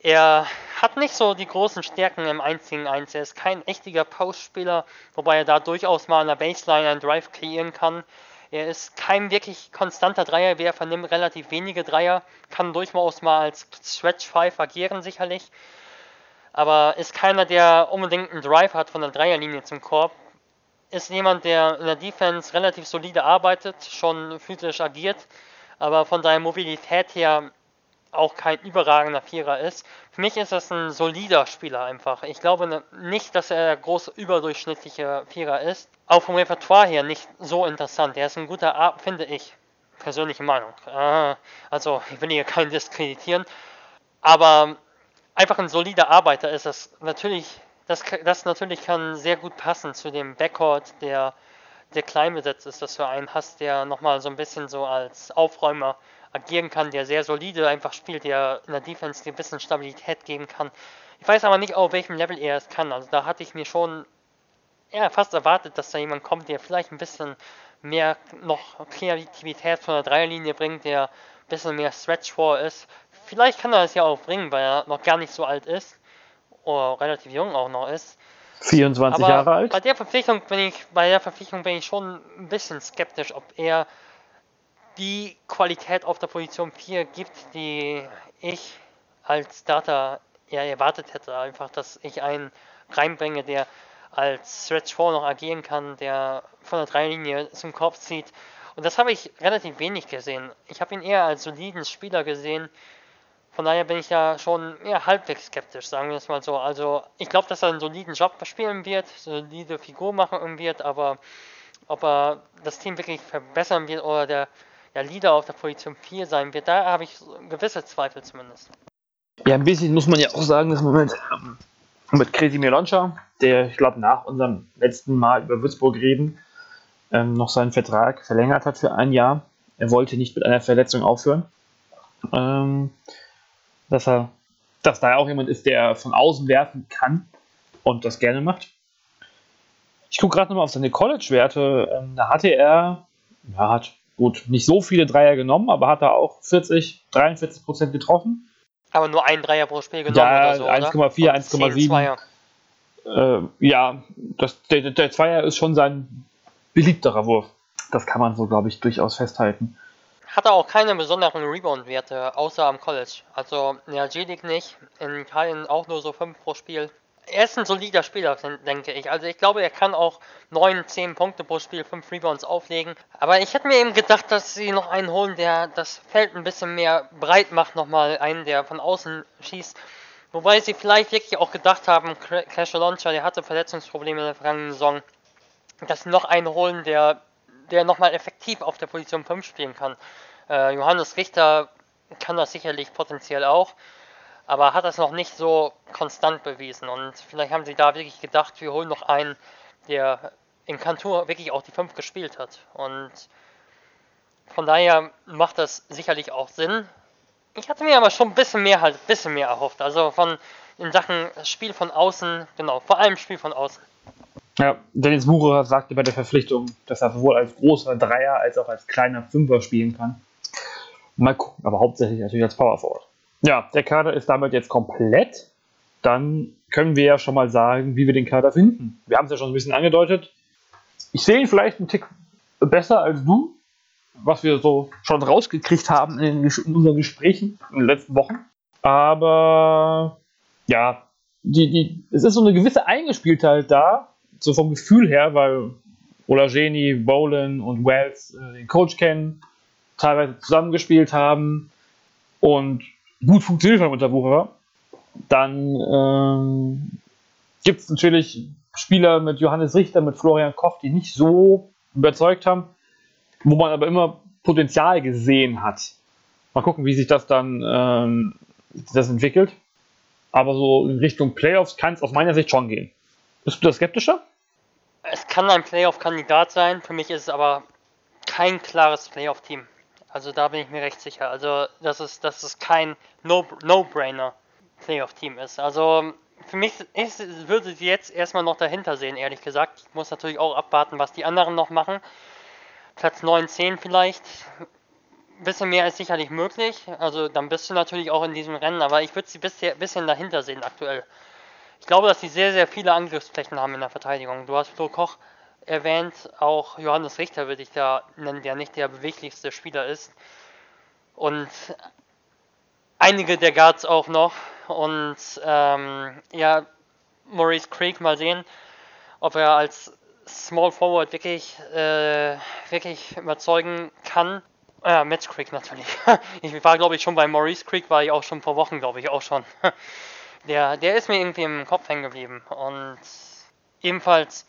Er hat nicht so die großen Stärken im 1 gegen 1. Er ist kein echter Postspieler, wobei er da durchaus mal an der Baseline einen Drive kreieren kann. Er ist kein wirklich konstanter Dreierwerfer, nimmt relativ wenige Dreier, kann durchaus mal als Stretch 5 agieren sicherlich, aber ist keiner, der unbedingt einen Drive hat von der Dreierlinie zum Korb. Ist jemand, der in der Defense relativ solide arbeitet, schon physisch agiert, aber von seiner Mobilität her auch kein überragender Vierer ist. Für mich ist das ein solider Spieler einfach. Ich glaube ne, nicht, dass er groß überdurchschnittlicher Vierer ist. Auch vom Repertoire her nicht so interessant. Er ist ein guter Art, finde ich. Persönliche Meinung. Ah, also, ich will hier keinen diskreditieren. Aber einfach ein solider Arbeiter ist das natürlich. Das, das natürlich kann sehr gut passen zu dem Backcourt, der, der klein besetzt ist, dass du einen hast, der nochmal so ein bisschen so als Aufräumer agieren kann, der sehr solide einfach spielt, der in der Defense dir ein bisschen Stabilität geben kann. Ich weiß aber nicht, auf welchem Level er es kann. Also da hatte ich mir schon ja, fast erwartet, dass da jemand kommt, der vielleicht ein bisschen mehr noch Kreativität von der Dreierlinie bringt, der ein bisschen mehr Stretch vor ist. Vielleicht kann er es ja auch bringen, weil er noch gar nicht so alt ist oder relativ jung auch noch ist. 24 Aber Jahre alt. Bei der Verpflichtung bin ich, bei der Verpflichtung bin ich schon ein bisschen skeptisch, ob er die Qualität auf der Position 4 gibt, die ich als Starter ja erwartet hätte. Einfach, dass ich einen reinbringe, der als Stretch 4 noch agieren kann, der von der Dreilinie zum Kopf zieht. Und das habe ich relativ wenig gesehen. Ich habe ihn eher als soliden Spieler gesehen. Von daher bin ich ja schon eher halbwegs skeptisch, sagen wir es mal so. Also ich glaube, dass er einen soliden Job spielen wird, solide Figur machen wird, aber ob er das Team wirklich verbessern wird oder der der Leader auf der Position 4 sein wird. Da habe ich gewisse Zweifel zumindest. Ja, ein bisschen muss man ja auch sagen, dass im Moment ähm, mit Crazy Meloncha, der, ich glaube, nach unserem letzten Mal über Würzburg reden, ähm, noch seinen Vertrag verlängert hat für ein Jahr. Er wollte nicht mit einer Verletzung aufhören. Ähm, dass er, dass da auch jemand ist, der von außen werfen kann und das gerne macht. Ich gucke gerade nochmal auf seine College-Werte. Ähm, da hatte er, ja, hat gut, nicht so viele Dreier genommen, aber hat er auch 40, 43 Prozent getroffen. Aber nur ein Dreier pro Spiel genommen ja, oder so, 1,4, 1,7. Äh, ja, das, der, der Zweier ist schon sein beliebterer Wurf. Das kann man so, glaube ich, durchaus festhalten. Hat er auch keine besonderen Rebound-Werte, außer am College. Also in der G-League nicht, in Italien auch nur so 5 pro Spiel er ist ein solider Spieler, denke ich. Also ich glaube, er kann auch 9, 10 Punkte pro Spiel, 5 Rebounds auflegen. Aber ich hätte mir eben gedacht, dass sie noch einen holen, der das Feld ein bisschen mehr breit macht, nochmal einen, der von außen schießt. Wobei sie vielleicht wirklich auch gedacht haben, Clash Launcher, der hatte Verletzungsprobleme in der vergangenen Saison, dass sie noch einen holen, der, der nochmal effektiv auf der Position 5 spielen kann. Äh, Johannes Richter kann das sicherlich potenziell auch aber hat das noch nicht so konstant bewiesen. Und vielleicht haben sie da wirklich gedacht, wir holen noch einen, der in Kantur wirklich auch die 5 gespielt hat. Und von daher macht das sicherlich auch Sinn. Ich hatte mir aber schon ein bisschen mehr halt, bisschen mehr erhofft. Also von in Sachen Spiel von außen, genau, vor allem Spiel von außen. Ja, Dennis Murer sagte bei der Verpflichtung, dass er sowohl als großer Dreier als auch als kleiner Fünfer spielen kann. Mal gucken, aber hauptsächlich natürlich als Power Forward. Ja, der Kader ist damit jetzt komplett. Dann können wir ja schon mal sagen, wie wir den Kader finden. Wir haben es ja schon ein bisschen angedeutet. Ich sehe ihn vielleicht einen Tick besser als du, was wir so schon rausgekriegt haben in, in unseren Gesprächen in den letzten Wochen. Aber ja, die, die, es ist so eine gewisse Eingespieltheit da, so vom Gefühl her, weil Olajeni, Bowen und Wells äh, den Coach kennen, teilweise zusammengespielt haben und gut funktioniert hat unter Wucherer. Dann ähm, gibt es natürlich Spieler mit Johannes Richter, mit Florian Koch, die nicht so überzeugt haben, wo man aber immer Potenzial gesehen hat. Mal gucken, wie sich das dann ähm, das entwickelt. Aber so in Richtung Playoffs kann es aus meiner Sicht schon gehen. Bist du da skeptischer? Es kann ein Playoff-Kandidat sein, für mich ist es aber kein klares Playoff-Team. Also da bin ich mir recht sicher. Also dass es, dass es kein No-Brainer Playoff-Team ist. Also für mich ist, würde sie jetzt erstmal noch dahinter sehen, ehrlich gesagt. Ich muss natürlich auch abwarten, was die anderen noch machen. Platz 9, 10 vielleicht. Ein bisschen mehr ist sicherlich möglich. Also dann bist du natürlich auch in diesem Rennen, aber ich würde sie ein bisschen dahinter sehen aktuell. Ich glaube, dass sie sehr, sehr viele Angriffsflächen haben in der Verteidigung. Du hast Flo Koch erwähnt, auch Johannes Richter würde ich da nennen, der nicht der beweglichste Spieler ist. Und einige der Guards auch noch. Und ähm, ja, Maurice Creek mal sehen, ob er als Small Forward wirklich, äh, wirklich überzeugen kann. Ja, Matt Creek natürlich. ich war, glaube ich, schon bei Maurice Creek, war ich auch schon vor Wochen, glaube ich, auch schon. der, der ist mir irgendwie im Kopf hängen geblieben. Und ebenfalls,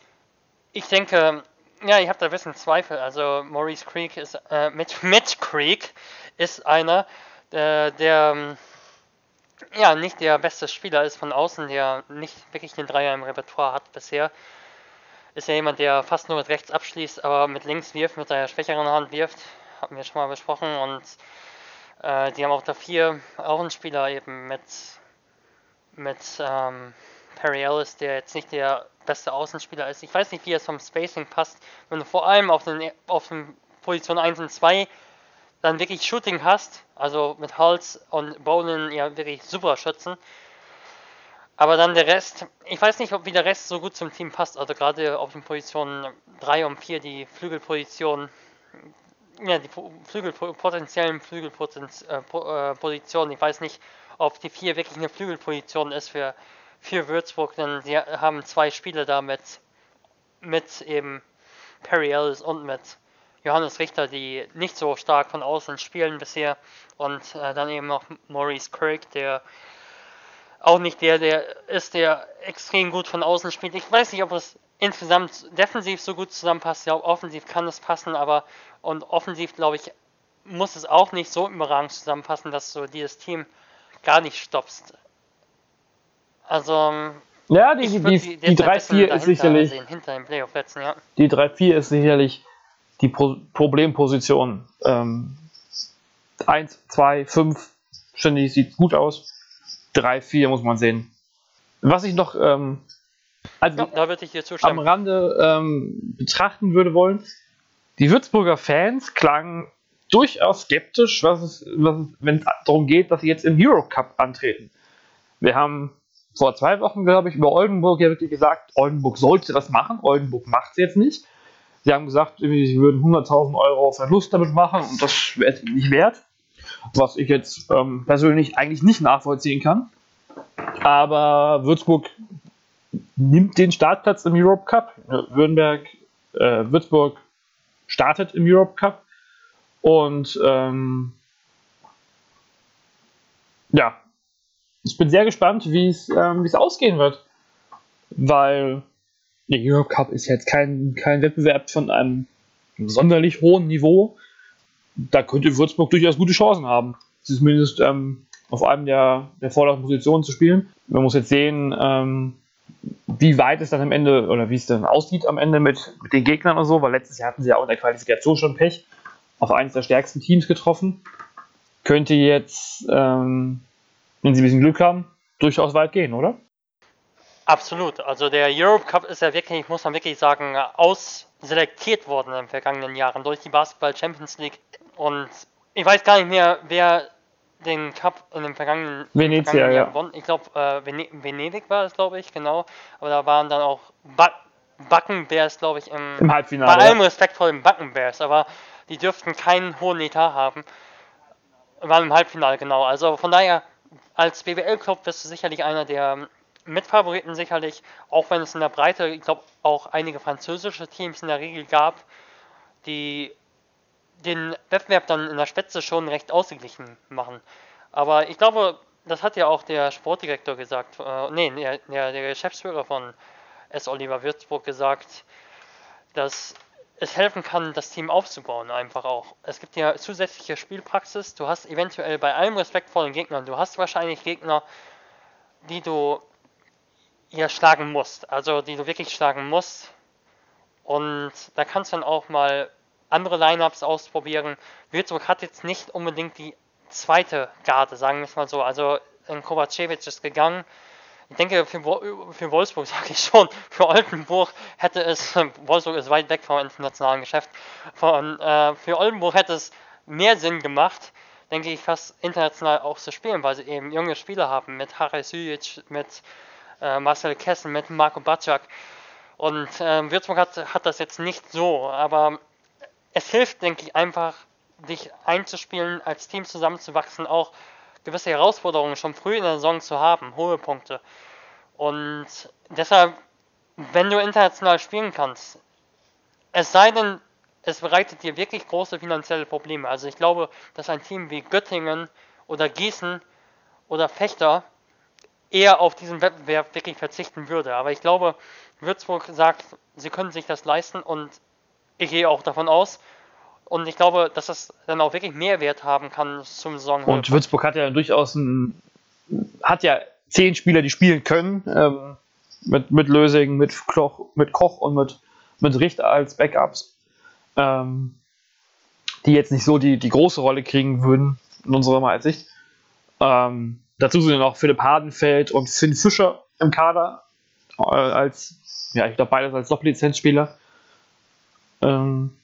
ich denke, ja, ich habe da ein bisschen Zweifel. Also Maurice Creek ist, äh, Mitch, Mitch Creek ist einer, äh, der ja nicht der beste Spieler ist von außen, der nicht wirklich den Dreier im Repertoire hat bisher. Ist ja jemand, der fast nur mit rechts abschließt, aber mit links wirft, mit seiner schwächeren Hand wirft. Haben wir schon mal besprochen. Und äh, die haben auch da vier auch einen Spieler eben mit, mit ähm, Perry Ellis, der jetzt nicht der beste Außenspieler ist. Ich weiß nicht, wie es vom Spacing passt. Wenn du vor allem auf den, auf den Position 1 und 2 dann wirklich Shooting hast, also mit Hals und Bowlen ja wirklich super schützen. Aber dann der Rest, ich weiß nicht, ob wie der Rest so gut zum Team passt. Also gerade auf den Positionen 3 und 4, die Flügelpositionen, ja, die Flügel, potenziellen Flügelpositionen. Äh, ich weiß nicht, ob die 4 wirklich eine Flügelposition ist für, für Würzburg, denn sie haben zwei Spiele da mit, mit eben Perry Ellis und mit Johannes Richter, die nicht so stark von außen spielen bisher. Und äh, dann eben noch Maurice Kirk, der auch nicht der, der ist, der extrem gut von außen spielt. Ich weiß nicht, ob es insgesamt defensiv so gut zusammenpasst. Ich glaube, offensiv kann es passen, aber und offensiv, glaube ich, muss es auch nicht so überragend zusammenpassen, dass du dieses Team gar nicht stoppst. Also. Ja, die, die, die, die 3-4 ist sicherlich. Sehen, ja. Die 3-4 ist sicherlich die Pro Problemposition. Ähm, 1, 2, 5, ständig sieht gut aus. 3, 4 muss man sehen. Was ich noch ähm, also ja, am Rande ähm, betrachten würde wollen, die Würzburger Fans klangen durchaus skeptisch, was es, was es, wenn es darum geht, dass sie jetzt im Euro Cup antreten. Wir haben vor zwei Wochen, glaube ich, über Oldenburg ja wirklich gesagt, Oldenburg sollte das machen, Oldenburg macht es jetzt nicht. Sie haben gesagt, sie würden 100.000 Euro Verlust damit machen und das wäre es nicht wert. Was ich jetzt ähm, persönlich eigentlich nicht nachvollziehen kann. Aber Würzburg nimmt den Startplatz im Europe Cup. Äh, Würzburg startet im Europe Cup. Und ähm, ja, ich bin sehr gespannt, wie ähm, es ausgehen wird. Weil der Europe Cup ist jetzt kein, kein Wettbewerb von einem sonderlich hohen Niveau. Da könnte Würzburg durchaus gute Chancen haben, zumindest ähm, auf einem der, der vorderen Positionen zu spielen. Man muss jetzt sehen, ähm, wie weit es dann am Ende oder wie es dann aussieht am Ende mit, mit den Gegnern und so, weil letztes Jahr hatten sie ja auch in der Qualifikation schon Pech auf eines der stärksten Teams getroffen. Könnte jetzt, ähm, wenn sie ein bisschen Glück haben, durchaus weit gehen, oder? Absolut. Also der Europe Cup ist ja wirklich, muss man wirklich sagen, ausselektiert worden in den vergangenen Jahren durch die Basketball Champions League. Und ich weiß gar nicht mehr, wer den Cup in den vergangenen, Venezia, vergangenen Jahr gewonnen. Ich glaube, äh, Vene Venedig war es, glaube ich, genau. Aber da waren dann auch ba Backenbears, glaube ich, im, Im Halbfinale. Bei allem Respekt vor den Backenbears, aber die dürften keinen hohen Etat haben. Waren im Halbfinale, genau. Also von daher, als BWL-Club bist du sicherlich einer der Mitfavoriten sicherlich, auch wenn es in der Breite, ich glaube, auch einige französische Teams in der Regel gab, die den Wettbewerb dann in der Spitze schon recht ausgeglichen machen. Aber ich glaube, das hat ja auch der Sportdirektor gesagt, äh, nee, der, der Geschäftsführer von S. Oliver Würzburg gesagt, dass es helfen kann, das Team aufzubauen, einfach auch. Es gibt ja zusätzliche Spielpraxis, du hast eventuell bei allem Respekt vor den Gegnern, du hast wahrscheinlich Gegner, die du hier schlagen musst, also die du wirklich schlagen musst. Und da kannst du dann auch mal andere Lineups ausprobieren. Würzburg hat jetzt nicht unbedingt die zweite Garde, sagen wir es mal so. Also in Kovacevic ist gegangen. Ich denke, für, für Wolfsburg sage ich schon, für Oldenburg hätte es, Wolfsburg ist weit weg vom internationalen Geschäft, von, äh, für Oldenburg hätte es mehr Sinn gemacht, denke ich, fast international auch zu spielen, weil sie eben junge Spieler haben, mit Harry Süjic, mit äh, Marcel Kessen, mit Marco Batschak. Und äh, Würzburg hat, hat das jetzt nicht so, aber es hilft, denke ich, einfach, dich einzuspielen, als Team zusammenzuwachsen, auch gewisse Herausforderungen schon früh in der Saison zu haben, hohe Punkte. Und deshalb, wenn du international spielen kannst, es sei denn, es bereitet dir wirklich große finanzielle Probleme. Also ich glaube, dass ein Team wie Göttingen oder Gießen oder Fechter eher auf diesen Wettbewerb wirklich verzichten würde. Aber ich glaube, Würzburg sagt, sie können sich das leisten und ich gehe auch davon aus. Und ich glaube, dass das dann auch wirklich Mehrwert haben kann zum Saison. Und Würzburg hat ja durchaus ein, hat ja zehn Spieler, die spielen können. Ähm, mit, mit Lösing, mit, Koch, mit Koch und mit, mit Richter als Backups. Ähm, die jetzt nicht so die, die große Rolle kriegen würden, in unserer Meinung. Ähm, dazu sind noch Philipp Hardenfeld und Finn Fischer im Kader. Äh, als, ja, ich glaube, beides als Doppellizenzspieler. Ähm,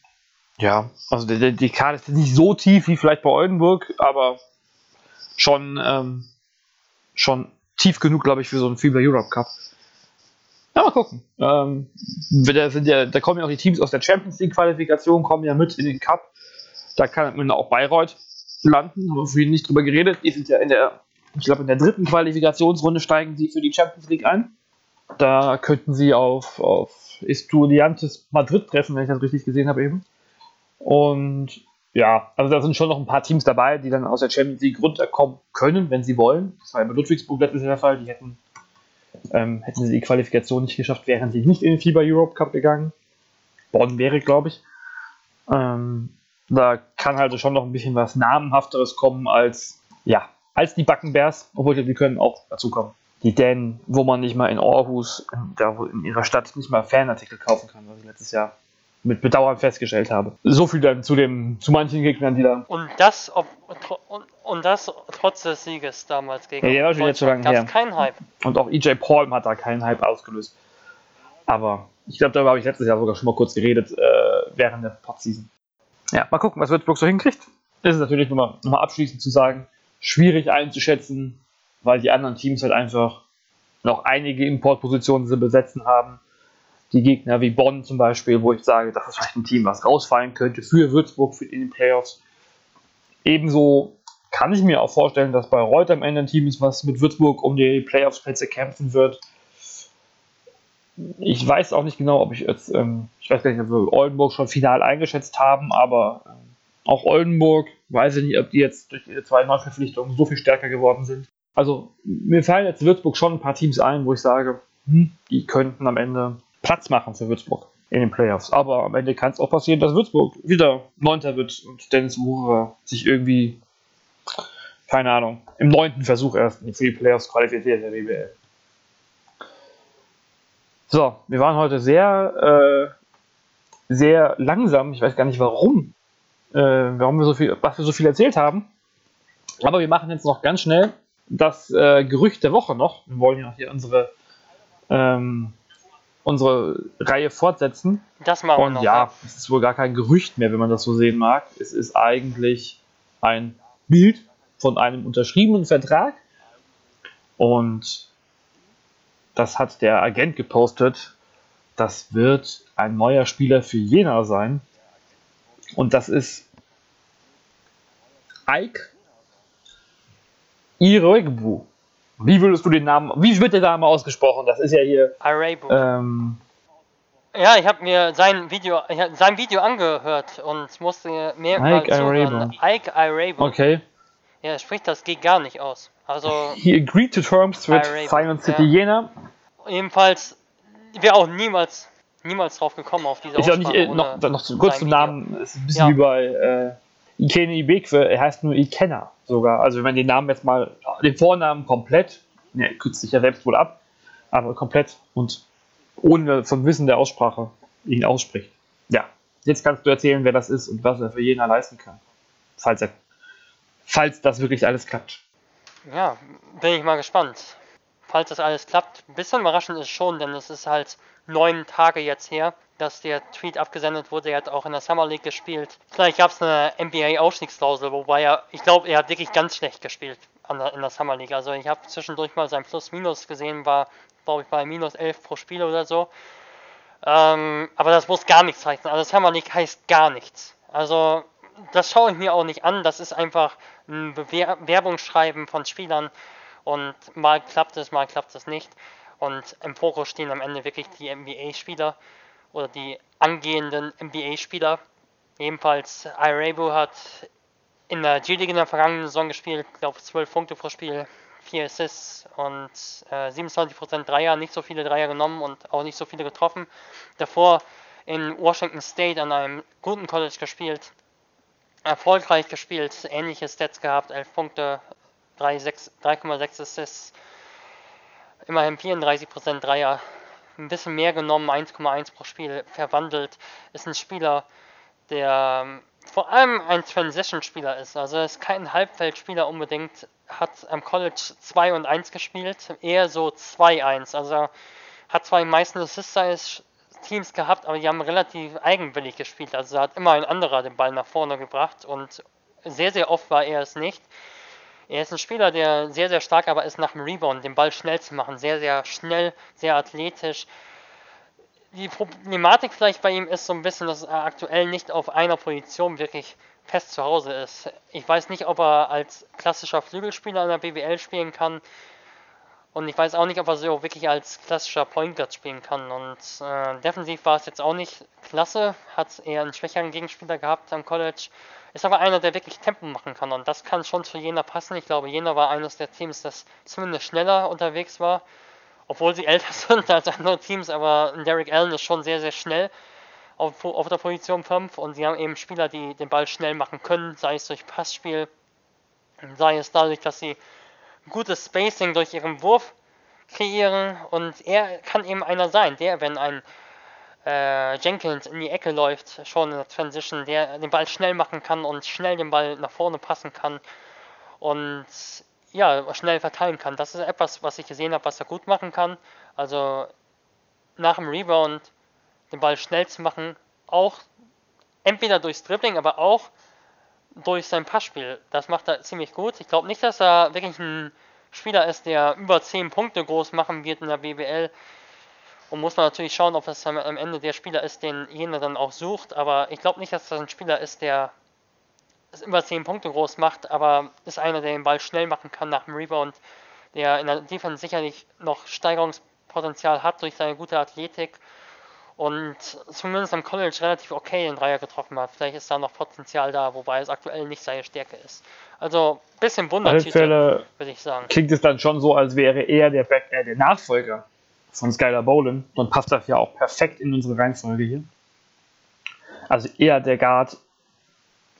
ja, also die, die Karte ist nicht so tief wie vielleicht bei Oldenburg, aber schon, ähm, schon tief genug, glaube ich, für so einen FIBA Europe Cup. Ja, mal gucken. Ähm, da, sind ja, da kommen ja auch die Teams aus der Champions League Qualifikation, kommen ja mit in den Cup. Da kann man auch Bayreuth landen, haben wir vorhin nicht drüber geredet. Die sind ja in der, ich glaube, in der dritten Qualifikationsrunde steigen sie für die Champions League ein. Da könnten sie auf, auf Estudiantes Madrid treffen, wenn ich das richtig gesehen habe eben. Und ja, also da sind schon noch ein paar Teams dabei, die dann aus der Champions League runterkommen können, wenn sie wollen. Das war ja bei Ludwigsburg letztes Jahr der Fall. Die hätten, ähm, hätten sie die Qualifikation nicht geschafft, wären sie nicht in den FIBA Europe Cup gegangen. Bonn wäre, glaube ich. Ähm, da kann also schon noch ein bisschen was Namenhafteres kommen als, ja, als die Backenbärs, obwohl die können auch dazu kommen. Die Dänen, wo man nicht mal in Aarhus, da in ihrer Stadt, nicht mal Fanartikel kaufen kann, was ich letztes Jahr mit Bedauern festgestellt habe. So viel dann zu dem, zu manchen Gegnern, die da. Und das, ob, und, und das trotz des Sieges damals gegen. Ja, der war schon jetzt so lange her. keinen Hype. Und auch EJ Paul hat da keinen Hype ausgelöst. Aber ich glaube, darüber habe ich letztes Jahr sogar schon mal kurz geredet, äh, während der Podseason. Ja, mal gucken, was Würzburg so hinkriegt. Das ist natürlich nochmal, nochmal abschließend zu sagen, schwierig einzuschätzen, weil die anderen Teams halt einfach noch einige Importpositionen zu besetzen haben die Gegner wie Bonn zum Beispiel, wo ich sage, das ist vielleicht ein Team, was rausfallen könnte für Würzburg für in den Playoffs. Ebenso kann ich mir auch vorstellen, dass bei Reut am Ende ein Team ist, was mit Würzburg um die Playoffs-Plätze kämpfen wird. Ich weiß auch nicht genau, ob ich jetzt, ähm, ich weiß gar nicht, ob wir Oldenburg schon final eingeschätzt haben, aber ähm, auch Oldenburg, weiß ich nicht, ob die jetzt durch ihre zwei Neuverpflichtungen so viel stärker geworden sind. Also mir fallen jetzt Würzburg schon ein paar Teams ein, wo ich sage, hm, die könnten am Ende Platz machen für Würzburg in den Playoffs. Aber am Ende kann es auch passieren, dass Würzburg wieder Neunter wird und Dennis Wucherer sich irgendwie, keine Ahnung, im neunten Versuch erst für die Playoffs qualifiziert der WBL. So, wir waren heute sehr, äh, sehr langsam. Ich weiß gar nicht warum, äh, warum wir so viel, was wir so viel erzählt haben. Aber wir machen jetzt noch ganz schnell das äh, Gerücht der Woche noch. Wir wollen ja hier unsere ähm, unsere Reihe fortsetzen. Das machen wir Und noch, ja, ja. es ist wohl gar kein Gerücht mehr, wenn man das so sehen mag. Es ist eigentlich ein Bild von einem unterschriebenen Vertrag. Und das hat der Agent gepostet. Das wird ein neuer Spieler für Jena sein. Und das ist Ike Iroigbu. Wie würdest du den Namen, wie wird der Name ausgesprochen? Das ist ja hier. Arabu. Ähm, ja, ich habe mir sein Video, sein Video angehört und musste mehrmals Ike zuhören. Ike Arabu. okay. Ja, er spricht das geht gar nicht aus. Also He agreed to terms with Silent City ja. Jena. ebenfalls wäre auch niemals niemals drauf gekommen auf diese Ist ja nicht, äh, noch, noch zu, kurz zum. Namen. Ist ein bisschen Ja. wie bei äh, Ikene Ibekwe. Er heißt nur Ikenna sogar. Also wenn man den Namen jetzt mal, den Vornamen komplett, ne, kürzt sich ja selbst wohl ab, aber komplett und ohne von Wissen der Aussprache ihn ausspricht. Ja, jetzt kannst du erzählen, wer das ist und was er für Jena leisten kann. Falls, er, falls das wirklich alles klappt. Ja, bin ich mal gespannt. Falls das alles klappt. Ein bisschen überraschend ist schon, denn es ist halt neun Tage jetzt her, dass der Tweet abgesendet wurde. Er hat auch in der Summer League gespielt. Vielleicht gab es eine NBA-Ausstiegsklausel, wobei er, ich glaube, er hat wirklich ganz schlecht gespielt in der Summer League. Also ich habe zwischendurch mal sein Plus-Minus gesehen, war, glaube ich, bei minus 11 pro Spiel oder so. Ähm, aber das muss gar nichts heißen. Also Summer League heißt gar nichts. Also das schaue ich mir auch nicht an. Das ist einfach ein Bewerbungsschreiben von Spielern und mal klappt es, mal klappt es nicht. Und im Fokus stehen am Ende wirklich die NBA-Spieler oder die angehenden NBA-Spieler. Ebenfalls Irabu hat in der G-League in der vergangenen Saison gespielt, glaube 12 Punkte pro Spiel, 4 Assists und äh, 27% Dreier, nicht so viele Dreier genommen und auch nicht so viele getroffen. Davor in Washington State an einem guten College gespielt, erfolgreich gespielt, ähnliche Stats gehabt, 11 Punkte, 3,6 Assists, immerhin 34% Dreier, ein bisschen mehr genommen, 1,1 pro Spiel verwandelt, ist ein Spieler, der ähm, vor allem ein Transition-Spieler ist. Also ist kein Halbfeldspieler unbedingt, hat am College 2 und 1 gespielt, eher so 2-1. Also hat zwar die meisten Assist-Teams gehabt, aber die haben relativ eigenwillig gespielt. Also hat immer ein anderer den Ball nach vorne gebracht und sehr, sehr oft war er es nicht. Er ist ein Spieler, der sehr, sehr stark aber ist nach dem Rebound, den Ball schnell zu machen. Sehr, sehr schnell, sehr athletisch. Die Problematik vielleicht bei ihm ist so ein bisschen, dass er aktuell nicht auf einer Position wirklich fest zu Hause ist. Ich weiß nicht, ob er als klassischer Flügelspieler in der BWL spielen kann. Und ich weiß auch nicht, ob er so wirklich als klassischer Point Guard spielen kann. Und äh, defensiv war es jetzt auch nicht klasse. Hat eher einen schwächeren Gegenspieler gehabt am College. Ist aber einer, der wirklich Tempo machen kann. Und das kann schon zu Jena passen. Ich glaube, Jena war eines der Teams, das zumindest schneller unterwegs war. Obwohl sie älter sind als andere Teams. Aber Derek Allen ist schon sehr, sehr schnell auf, auf der Position 5. Und sie haben eben Spieler, die den Ball schnell machen können. Sei es durch Passspiel, sei es dadurch, dass sie gutes Spacing durch ihren Wurf kreieren. Und er kann eben einer sein, der, wenn ein äh, Jenkins in die Ecke läuft, schon in der Transition, der den Ball schnell machen kann und schnell den Ball nach vorne passen kann und ja, schnell verteilen kann. Das ist etwas, was ich gesehen habe, was er gut machen kann. Also nach dem Rebound den Ball schnell zu machen, auch entweder durchs Dribbling, aber auch durch sein Passspiel. Das macht er ziemlich gut. Ich glaube nicht, dass er wirklich ein Spieler ist, der über 10 Punkte groß machen wird in der BBL. Und muss man natürlich schauen, ob das am Ende der Spieler ist, den jener dann auch sucht. Aber ich glaube nicht, dass das ein Spieler ist, der es über 10 Punkte groß macht, aber ist einer, der den Ball schnell machen kann nach dem Rebound, der in der Defense sicherlich noch Steigerungspotenzial hat durch seine gute Athletik und zumindest am College relativ okay den Dreier getroffen hat. Vielleicht ist da noch Potenzial da, wobei es aktuell nicht seine Stärke ist. Also ein bisschen Wundertüte, würde ich sagen. Klingt es dann schon so, als wäre er der, Back, äh, der Nachfolger von Skylar Bolin, dann passt das ja auch perfekt in unsere Reihenfolge hier. Also eher der Guard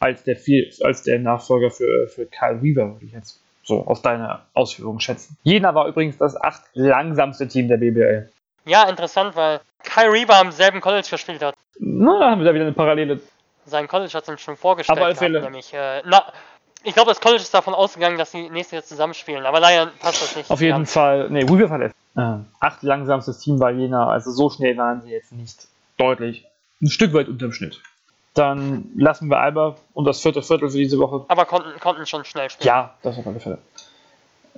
als der, viel, als der Nachfolger für, für Kyle Weaver, würde ich jetzt so aus deiner Ausführung schätzen. Jena war übrigens das acht langsamste Team der BBL. Ja, interessant, weil Kyle Weaver am selben College gespielt hat. Na, da haben wir da wieder eine Parallele. Sein College hat es ihm schon vorgestellt. Aber Fälle. Nämlich, äh, na, ich glaube, das College ist davon ausgegangen, dass sie nächstes Jahr zusammenspielen, aber leider passt das nicht. Auf jeden ja. Fall, nee, Weaver verletzt. Äh, acht langsamstes Team war Jena, also so schnell waren sie jetzt nicht deutlich. Ein Stück weit unterm Schnitt. Dann lassen wir Alba und das vierte Viertel für diese Woche. Aber konnten, konnten schon schnell spielen. Ja, das auf alle Fälle.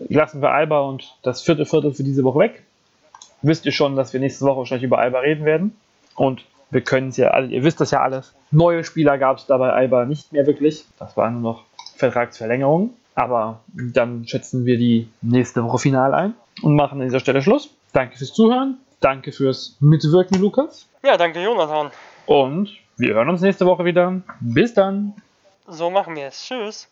Lassen wir Alba und das vierte Viertel für diese Woche weg. Wisst ihr schon, dass wir nächste Woche wahrscheinlich über Alba reden werden. Und wir können es ja alle, ihr wisst das ja alles. Neue Spieler gab es dabei Alba nicht mehr wirklich. Das waren nur noch Vertragsverlängerungen. Aber dann schätzen wir die nächste Woche final ein und machen an dieser Stelle Schluss. Danke fürs Zuhören. Danke fürs Mitwirken, Lukas. Ja, danke, Jonathan. Und wir hören uns nächste Woche wieder. Bis dann. So machen wir es. Tschüss.